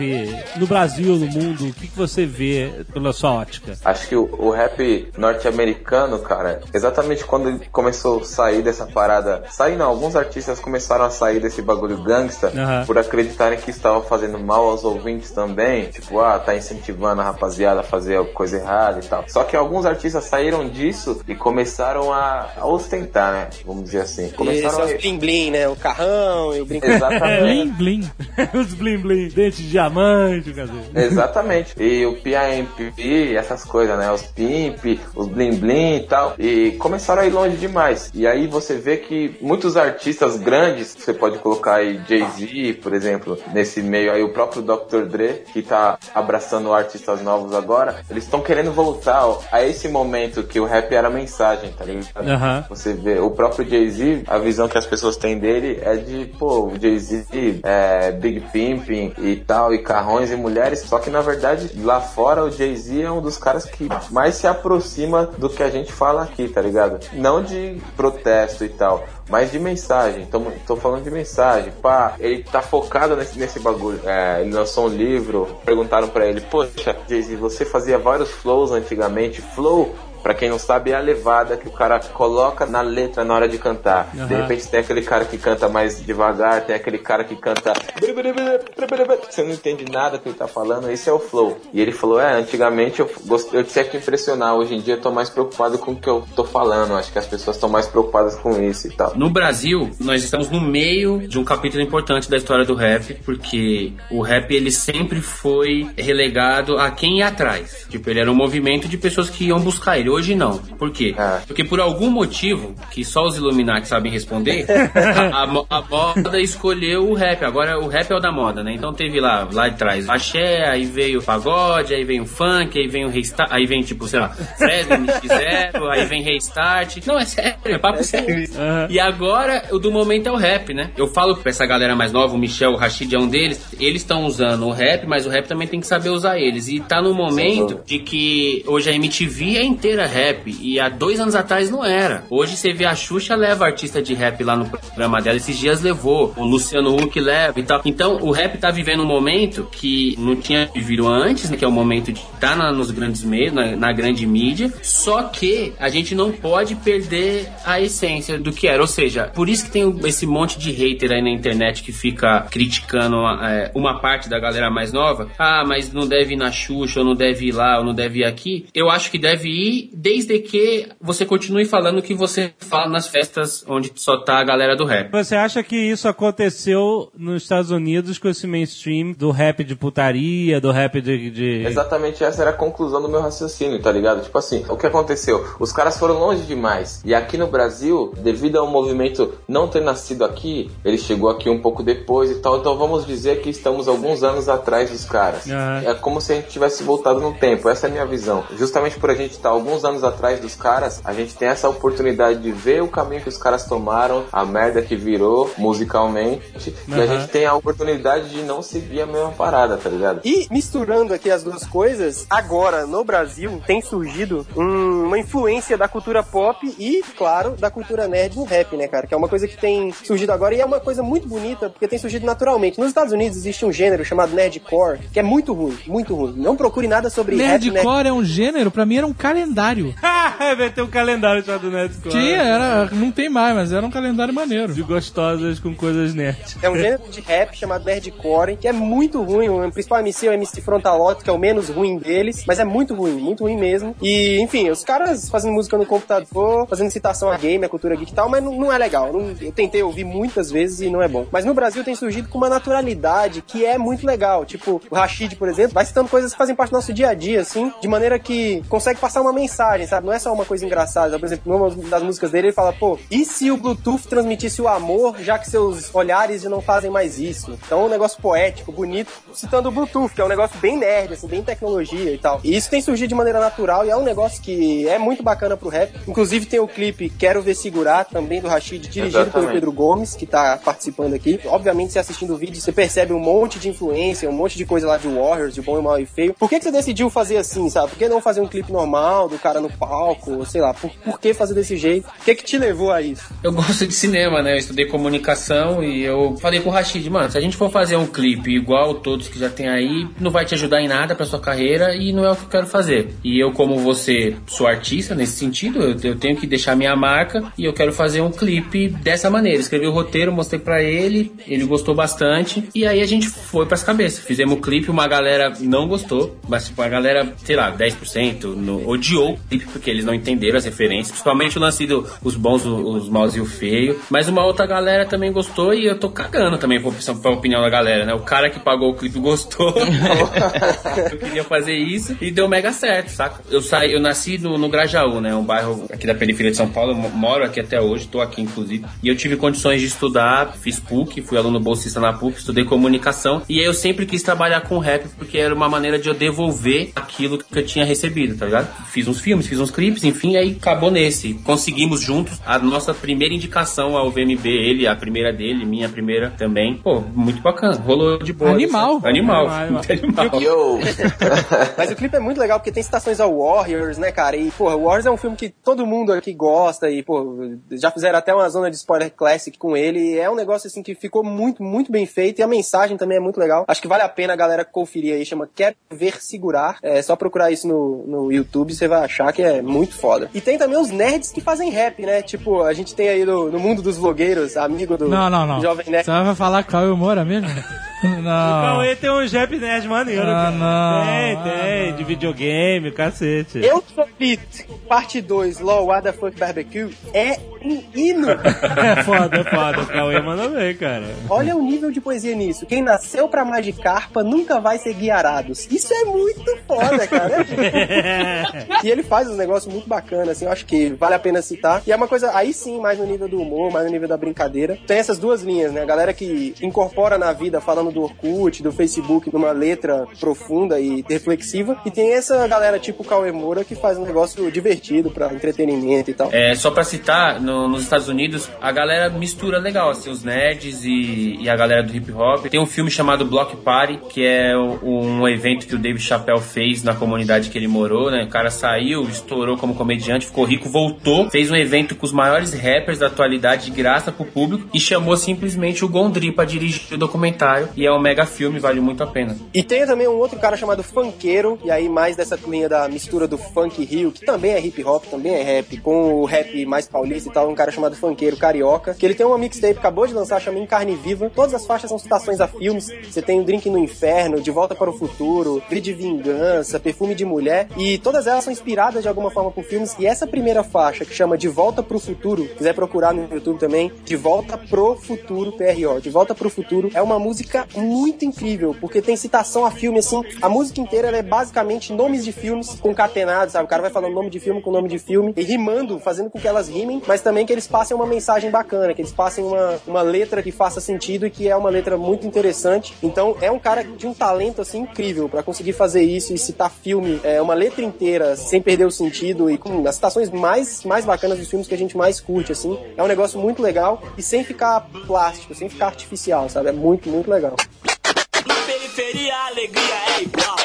no Brasil, no mundo? O que, que você vê pela sua ótica? Acho que o, o rap norte-americano, cara, exatamente quando ele começou a sair dessa parada. Sair não, alguns artistas começaram a sair desse bagulho gangsta Aham. por acreditarem que estava fazendo mal aos ouvintes também. Tipo, ah, tá incentivando a rapaziada a fazer coisa errada e tal. Só que alguns artistas saíram disso e começaram a, a ostentar, né? Vamos dizer assim. Esse Começaram é a... os bling bling, né? O carrão e o brinco. Exatamente. Blim, blim. Os blim blim, dente de diamante, cadê? Exatamente. E o PIMP, essas coisas, né? Os pimp, os bling bling e tal. E começaram a ir longe demais. E aí você vê que muitos artistas grandes, você pode colocar aí Jay-Z, por exemplo, nesse meio aí, o próprio Dr. Dre, que tá abraçando artistas novos agora, eles estão querendo voltar ó, a esse momento que o rap era mensagem, tá ligado? Aham. Você vê, o próprio Jay-Z, a visão que as pessoas têm dele é de, pô, o Jay-Z é Big Pimping e tal, e carrões e mulheres, só que na verdade lá fora o Jay-Z é um dos caras que mais se aproxima do que a gente fala aqui, tá ligado? Não de protesto e tal. Mas de mensagem, tô, tô falando de mensagem, pá, ele tá focado nesse, nesse bagulho. É, ele lançou um livro, perguntaram pra ele, poxa, Jay-Z, você fazia vários flows antigamente, flow Pra quem não sabe, é a levada que o cara coloca na letra na hora de cantar. De Aham. repente tem aquele cara que canta mais devagar, tem aquele cara que canta. Você não entende nada que ele tá falando, esse é o flow. E ele falou: É, antigamente eu, gost... eu tinha que impressionar, hoje em dia eu tô mais preocupado com o que eu tô falando. Acho que as pessoas estão mais preocupadas com isso e tal. No Brasil, nós estamos no meio de um capítulo importante da história do rap, porque o rap ele sempre foi relegado a quem ia atrás. Tipo, ele era um movimento de pessoas que iam buscar ele. Hoje não. Por quê? É. Porque por algum motivo, que só os Illuminati sabem responder, a, a mo- a moda escolheu o rap. Agora o rap é o da moda, né? Então teve lá, lá de trás, axé, aí veio o pagode, aí vem o funk, aí vem o restart, aí vem tipo, sei lá, Fresno, NX0, aí vem restart. Não, é sério, é papo sério isso. E agora, o do momento é o rap, né? Eu falo pra essa galera mais nova, o Michel, o Rashid é um deles, eles estão usando o rap, mas o rap também tem que saber usar eles. E tá no momento de que hoje a MTV é inteira rap, e há dois anos atrás não era. Hoje você vê a Xuxa leva artista de rap lá no programa dela, esses dias levou, o Luciano Huck leva e tal. Então o rap tá vivendo um momento que não tinha vivido antes, né? Que é o momento de estar na- nos grandes meios, na, na grande mídia. Só que a gente não pode perder a essência do que era. Ou seja, por isso que tem esse monte de hater aí na internet que fica criticando é, uma parte da galera mais nova. Ah, mas não deve ir na Xuxa, ou não deve ir lá, ou não deve ir aqui. Eu acho que deve ir desde que você continue falando o que você fala nas festas onde só tá a galera do rap. Você acha que isso aconteceu nos Estados Unidos com esse mainstream do rap de putaria, do rap de. de... Exatamente essa era a conclusão do meu raciocínio, tá ligado? Tipo assim, o que aconteceu? Os caras foram longe demais. E aqui no Brasil, devido ao movimento não ter nascido aqui, ele chegou aqui um pouco depois e tal. Então vamos dizer que estamos alguns anos atrás dos caras. Aham. É como se a gente tivesse voltado no tempo. Essa é a minha visão. Justamente por a gente estar alguns anos atrás dos caras, a gente tem essa oportunidade de ver o caminho que os caras tomaram, a merda que virou musicalmente. E a gente tem a oportunidade de não seguir a mesma parada, tá ligado? E misturando aqui as duas coisas, agora no Brasil tem surgido um- uma influência da cultura pop e, claro, da cultura nerd no rap, né, cara? Que é uma coisa que tem surgido agora e é uma coisa muito bonita porque tem surgido naturalmente. Nos Estados Unidos existe um gênero chamado nerdcore que é muito ruim, muito ruim. Não procure nada sobre rap nerd. Nerdcore é um gênero, pra mim era um calendário. Vai ter um calendário chamado Nerdcore. Tinha, era, não tem mais, mas era um calendário maneiro. De gostosas com coisas nerds. É um gênero de rap chamado nerdcore, que é muito ruim. O principal MC é o MC Frontalot, que é o menos ruim deles, mas é muito ruim, muito ruim mesmo. E, enfim, os caras fazendo música no computador, fazendo citação a game, a cultura geek e tal, mas não, não é legal. Não- eu tentei ouvir muitas vezes e não é bom. Mas no Brasil tem surgido com uma naturalidade que é muito legal. Tipo, o Rashid, por exemplo, vai citando coisas que fazem parte do nosso dia a dia, assim, de maneira que consegue passar uma mensagem, sabe? Não é só uma coisa engraçada. Por exemplo, numa das músicas dele, ele fala, pô, e se o Bluetooth transmitisse o amor, já que seus olhares já não fazem mais isso? Então é um negócio poético, bonito, citando o Bluetooth, que é um negócio bem nerd, assim, bem tecnologia e tal. E isso tem surgido de maneira natural e é um negócio que é muito bacana pro rap. Inclusive tem o clipe Quero Ver Segurar, também do Rashid, dirigido pelo Exatamente. Pedro Gomes, que tá participando aqui. Obviamente, você assistindo o vídeo, você percebe um monte de influência, um monte de coisa lá de Warriors, de bom e mal e feio. Por que, que você decidiu fazer assim, sabe? Por que não fazer um clipe normal, do cara no palco, sei lá? Por, por que fazer desse jeito? O que que te levou a isso? Eu gosto de cinema, né? Eu estudei comunicação e eu falei com o Rashid, mano, se a gente for fazer um clipe igual todos que já tem aí, não vai te ajudar em nada pra sua carreira e não é o que eu quero fazer. E eu, como você, sou artista nesse sentido, eu, eu tenho que deixar minha marca e eu quero fazer um clipe dessa maneira. Escrevi o roteiro, mostrei pra ele, ele gostou bastante e aí a gente foi pras cabeças. Fizemos o clipe, uma galera não gostou, mas tipo, a galera, sei lá, 10% no, odiou o clipe porque eles não entenderam as referências, principalmente o lance do os bons, os maus e o feio. Mas uma outra galera também gostou e eu tô cagando também pra pra opinião da galera, né? O cara que pagou o clipe gostou. eu queria fazer isso e deu mega certo, saca? Eu saí, eu nasci no, no Grajaú, né? Um bairro aqui da periferia de São Paulo, eu mo- moro aqui até hoje, tô aqui inclusive. E eu tive condições de estudar, fiz PUC, fui aluno bolsista na PUC, estudei comunicação. E aí eu sempre quis trabalhar com rap porque era uma maneira de eu devolver aquilo que eu tinha recebido, tá ligado? Fiz uns filmes, fiz uns clipes, enfim, aí acabou nesse. Conseguimos juntos a nossa primeira indicação ao VMB, ele, a primeira dele, minha primeira também. Pô, muito bacana. Rolou de boa. Animal. isso. Animal. Animal, Muito animal. Yo! Mas o clipe é muito legal porque tem citações ao Warriors, né, cara? E, porra, o Warriors é um filme que todo mundo aqui gosta e, pô, já fizeram até uma zona de spoiler classic com ele. E é um negócio, assim, que ficou muito, muito bem feito e a mensagem também é muito legal. Acho que vale a pena a galera conferir aí, chama Quer Ver Segurar. É só procurar isso no, no YouTube, você vai achar que é muito foda. E tem também os nerds que fazem rap, né? Tipo, a gente tem aí no, no mundo dos vlogueiros, amigo do Não, não, não. Jovem Nerd. Você vai falar Cauê Moura mesmo? O Não. Cauê tem um rap nerd maneiro, Ah, não. Tem, Ah, tem. De videogame, cacete. Eu Sou Beat, parte 2, Law What the Fuck Barbecue, é um hino. É foda, é foda. O Cauê manda bem, cara. Olha o nível de poesia nisso. Quem nasceu pra Magikarpa nunca vai ser guiarados. Isso é muito foda, cara. e ele faz um negócio muito bacana, assim, eu acho que vale a pena citar. E é uma coisa, aí sim, mais no nível do humor, mais no nível da brincadeira. Tem essas duas linhas, né? A galera que incorpora na vida, falando do Orkut, do Facebook, numa letra profunda e reflexiva. E tem essa galera tipo Cauê Moura que faz um negócio divertido pra entretenimento e tal. É, só pra citar, no- nos Estados Unidos, a galera mistura legal, assim, os nerds e, e a galera do hip hop. Tem um filme chamado Block Party, que é o- um evento que o Dave Chappelle fez na comunidade que ele morou, né? O cara saiu, estourou como comediante, ficou rico, voltou, fez um evento com os maiores rappers da atualidade de graça pro público e chamou simplesmente o Gondry pra dirigir o documentário. E é um mega filme, vale muito a pena. E tem também um outro cara chamado Funkeiro, e aí mais dessa linha da mistura do funk rio, que também é hip hop, também é rap, com o rap mais paulista e tal, um cara chamado Funkeiro Carioca, que ele tem uma mixtape, acabou de lançar, chama Em Carne Viva. Todas as faixas são citações a filmes. Você tem o Drink no Inferno, De Volta para o Futuro, Grito de Vingança, Perfume de Mulher, e todas elas são inspiradas de alguma forma por filmes. E essa primeira faixa, que chama De Volta pro Futuro, quiser procurar no YouTube também, De Volta pro Futuro, PRO, De Volta pro Futuro, é uma música muito incrível, porque tem citação a filme, assim, a música inteira é basicamente nomes de filmes concatenados, sabe? O cara vai falando nome de filme com nome de filme e rimando, fazendo com que elas rimem, mas também que eles passem uma mensagem bacana, que eles passem uma, uma letra que faça sentido e que é uma letra muito interessante. Então é um cara de um talento assim incrível pra conseguir fazer isso e citar filme, é uma letra inteira sem perder o sentido e com as citações mais mais bacanas dos filmes que a gente mais curte assim. É um negócio muito legal e sem ficar plástico, sem ficar artificial, sabe? É muito muito legal. Na periferia a alegria é igual.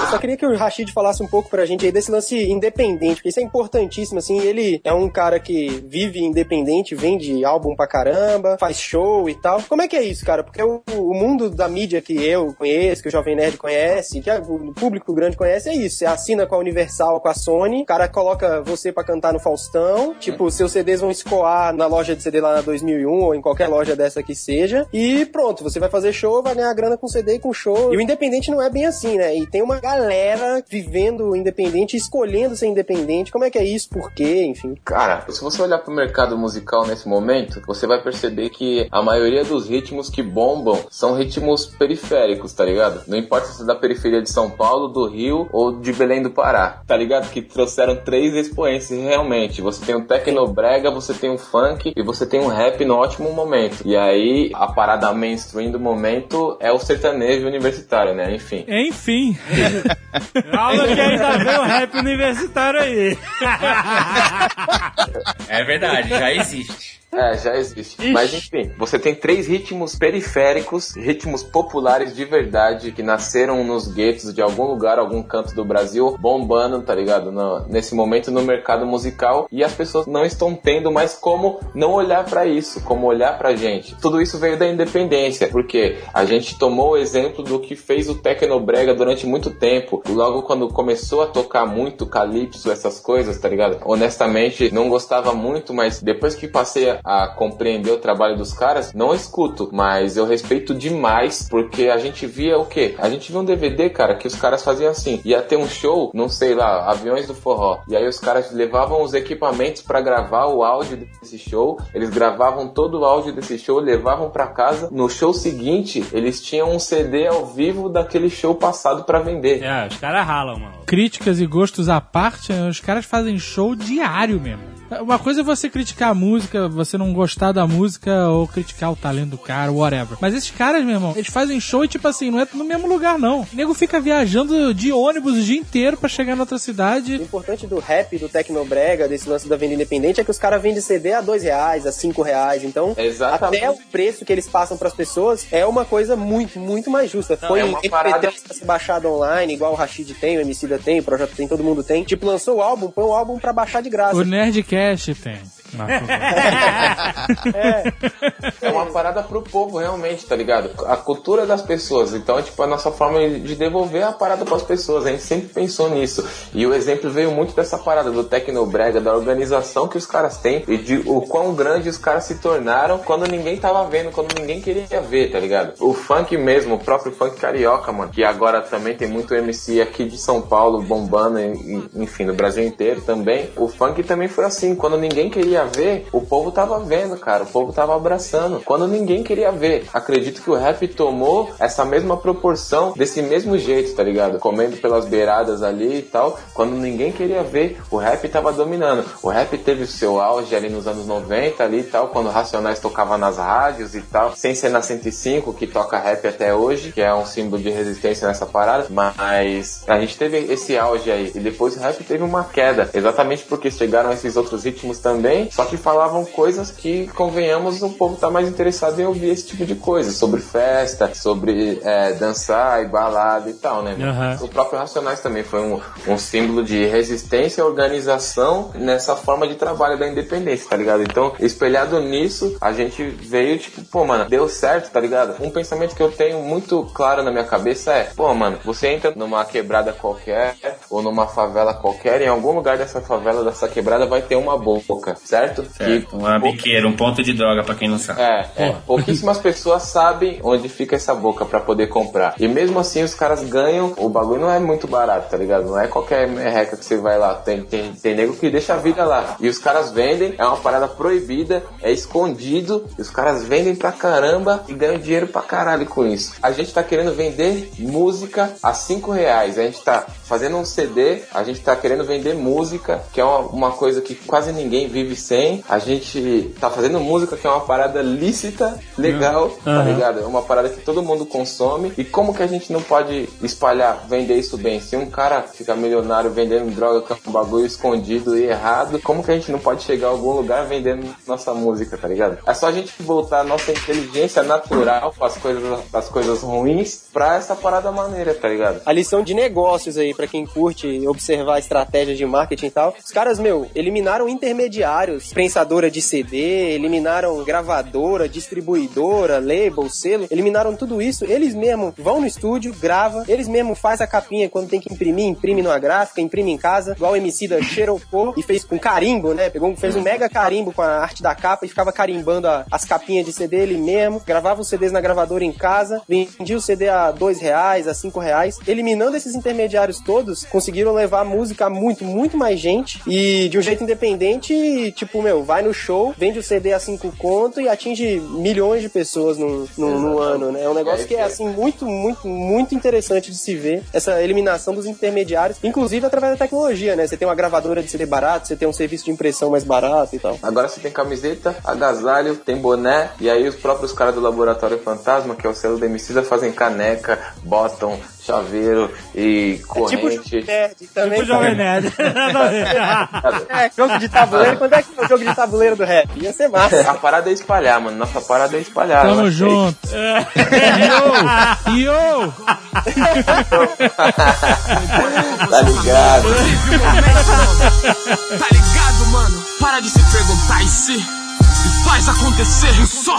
Eu só queria que o Rashid falasse um pouco pra gente aí desse lance independente, porque isso é importantíssimo, assim, ele é um cara que vive independente, vende álbum pra caramba, faz show e tal. Como é que é isso, cara? Porque o, o mundo da mídia que eu conheço, que o Jovem Nerd conhece, que o público grande conhece, é isso. Você assina com a Universal, com a Sony, o cara coloca você pra cantar no Faustão, tipo, seus CDs vão escoar na loja de CD lá na 2001 ou em qualquer loja dessa que seja, e pronto, você vai fazer show, vai ganhar grana com CD e com show. E o independente não é bem assim, né? E tem uma galera vivendo independente, escolhendo ser independente. Como é que é isso? Por quê? Enfim. Cara, se você olhar pro mercado musical nesse momento, você vai perceber que a maioria dos ritmos que bombam são ritmos periféricos, tá ligado? Não importa se é da periferia de São Paulo, do Rio ou de Belém do Pará, tá ligado? Que trouxeram três expoentes realmente. Você tem o tecnobrega, você tem o funk e você tem o rap no ótimo momento. E aí, a parada mainstream do momento é o sertanejo universitário, né? Enfim. Enfim. Calma que ainda vem o rap universitário aí. É verdade, já existe. É, já existe. Mas enfim, você tem três ritmos periféricos, ritmos populares de verdade, que nasceram nos guetos de algum lugar, algum canto do Brasil, bombando, tá ligado? No- nesse momento no mercado musical. E as pessoas não estão tendo mais como não olhar pra isso, como olhar pra gente. Tudo isso veio da independência, porque a gente tomou o exemplo do que fez o Tecnobrega durante muito tempo. Logo quando começou a tocar muito calypso, essas coisas, tá ligado? Honestamente, não gostava muito, mas depois que passei a a compreender o trabalho dos caras, não escuto, mas eu respeito demais, porque a gente via o quê? A gente via um DVD, cara, que os caras faziam assim, ia ter um show, não sei lá, aviões do forró, e aí os caras levavam os equipamentos pra gravar o áudio desse show, eles gravavam todo o áudio desse show, levavam pra casa, no show seguinte, eles tinham um CD ao vivo daquele show passado pra vender. É, os caras ralam, mano. Críticas e gostos à parte, os caras fazem show diário mesmo. Uma coisa é você criticar a música, você não gostar da música ou criticar o talento do cara, whatever. Mas esses caras, meu irmão, eles fazem show e tipo assim, não é no mesmo lugar não. O nego fica viajando de ônibus o dia inteiro pra chegar na outra O cidade. importante do rap, do tecnobrega, desse lance da venda independente é que os caras vendem CD a dois reais, a cinco reais. Então, Exatamente. até o preço que eles passam pras pessoas é uma coisa muito, muito mais justa. Foi é um uma MP3 parada- pra ser baixado online, igual o Rashid tem, o Emicida tem, o Projeto tem, todo mundo tem. Tipo, lançou o álbum, põe o álbum pra baixar de graça. O Nerdcast tem. Marco. É uma parada pro povo realmente, tá ligado? A cultura das pessoas. Então, é tipo a nossa forma de devolver a parada pras pessoas. A gente sempre pensou nisso. E o exemplo veio muito dessa parada do Tecnobrega, da organização que os caras têm e de o quão grande os caras se tornaram quando ninguém tava vendo, quando ninguém queria ver, tá ligado? O funk mesmo, o próprio funk carioca, mano, que agora também tem muito MC aqui de São Paulo bombando, e, enfim, no Brasil inteiro também. O funk também foi assim, quando ninguém queria ver, o povo tava vendo, cara, o povo tava abraçando. Quando ninguém queria ver, acredito que o rap tomou essa mesma proporção desse mesmo jeito, tá ligado? Comendo pelas beiradas ali e tal. Quando ninguém queria ver, o rap tava dominando. O rap teve o seu auge ali nos anos 90 ali e tal, quando Racionais tocava nas rádios e tal, sem ser na 105, que toca rap até hoje, que é um símbolo de resistência nessa parada, mas a gente teve esse auge aí, e depois o rap teve uma queda, exatamente porque chegaram esses outros ritmos também, só que falavam coisas que, convenhamos, o povo tá mais interessado em ouvir esse tipo de coisa, sobre festa, sobre é, dançar e balada e tal, né? Uhum. O próprio Racionais também foi um, um símbolo de resistência, organização nessa forma de trabalho da independência, tá ligado? Então, espelhado nisso, a gente veio tipo, pô, mano, deu certo, tá ligado? Um pensamento que eu tenho muito claro na minha cabeça é, pô, mano, você entra numa quebrada qualquer ou numa favela qualquer, em algum lugar dessa favela, dessa quebrada, vai ter uma boca, certo? Certo, uma pou- biqueira, um ponto de droga pra quem não sabe. é, é. pouquíssimas pessoas sabem onde fica essa boca pra poder comprar. E mesmo assim os caras ganham, o bagulho não é muito barato, tá ligado? Não é qualquer merreca que você vai lá. Tem, tem, tem nego que deixa a vida lá. E os caras vendem, é uma parada proibida, é escondido, e os caras vendem pra caramba e ganham dinheiro pra caralho com isso. A gente tá querendo vender música a 5 reais. A gente tá fazendo um CD, a gente tá querendo vender música, que é uma, uma coisa que quase ninguém vive sem. A gente tá fazendo música que é uma parada lícita, legal, tá Aham. ligado? É uma parada que todo mundo consome. E como que a gente não pode espalhar, vender isso bem? Se um cara fica milionário vendendo droga, que é um bagulho escondido e errado, como que a gente não pode chegar a algum lugar vendendo nossa música, tá ligado? É só a gente voltar a nossa inteligência natural para as coisas, as coisas ruins pra essa parada maneira, tá ligado? A lição de negócios aí, pra quem curte observar estratégias de marketing e tal. Os caras, meu, eliminaram intermediários, prensadora de CD, eliminaram gravadora, distribuidora, label, selo, eliminaram tudo isso. Eles mesmo vão no estúdio, grava, eles mesmo faz a capinha quando tem que imprimir, imprime numa gráfica, imprime em casa, igual o MC da xeropô e fez com carimbo, né? Pegou, fez um mega carimbo com a arte da capa e ficava carimbando a- as capinhas de CD ele mesmo, gravava os CDs na gravadora em casa, vendia o CD a dois reais, a cinco reais, eliminando esses intermediários todos, conseguiram levar a música a muito, muito mais gente e de um jeito independente, tipo, meu, vai no show, vende o CD a cinco conto e atinge milhões de pessoas no, no, no ano, né? É um negócio que é, assim, muito, muito, muito interessante de se ver, essa eliminação dos intermediários, inclusive através da tecnologia, né? Você tem uma gravadora de CD barato, você tem um serviço de impressão mais barato e tal. Agora você tem camiseta, agasalho, tem boné, e aí os próprios caras do Laboratório Fantasma, que é o selo da Emicida, fazem caneca, botam chaveiro e É tipo corrente. nerd também. Tipo Jovem Nerd. É, jogo de tabuleiro. Quando é que é o jogo de tabuleiro do rap? Ia ser massa. A parada é espalhar, mano. Nossa parada é espalhar. Tamo que é junto. Yo! Yo! Tá ligado? Tá ligado, mano? Para de se perguntar e se e faz acontecer só.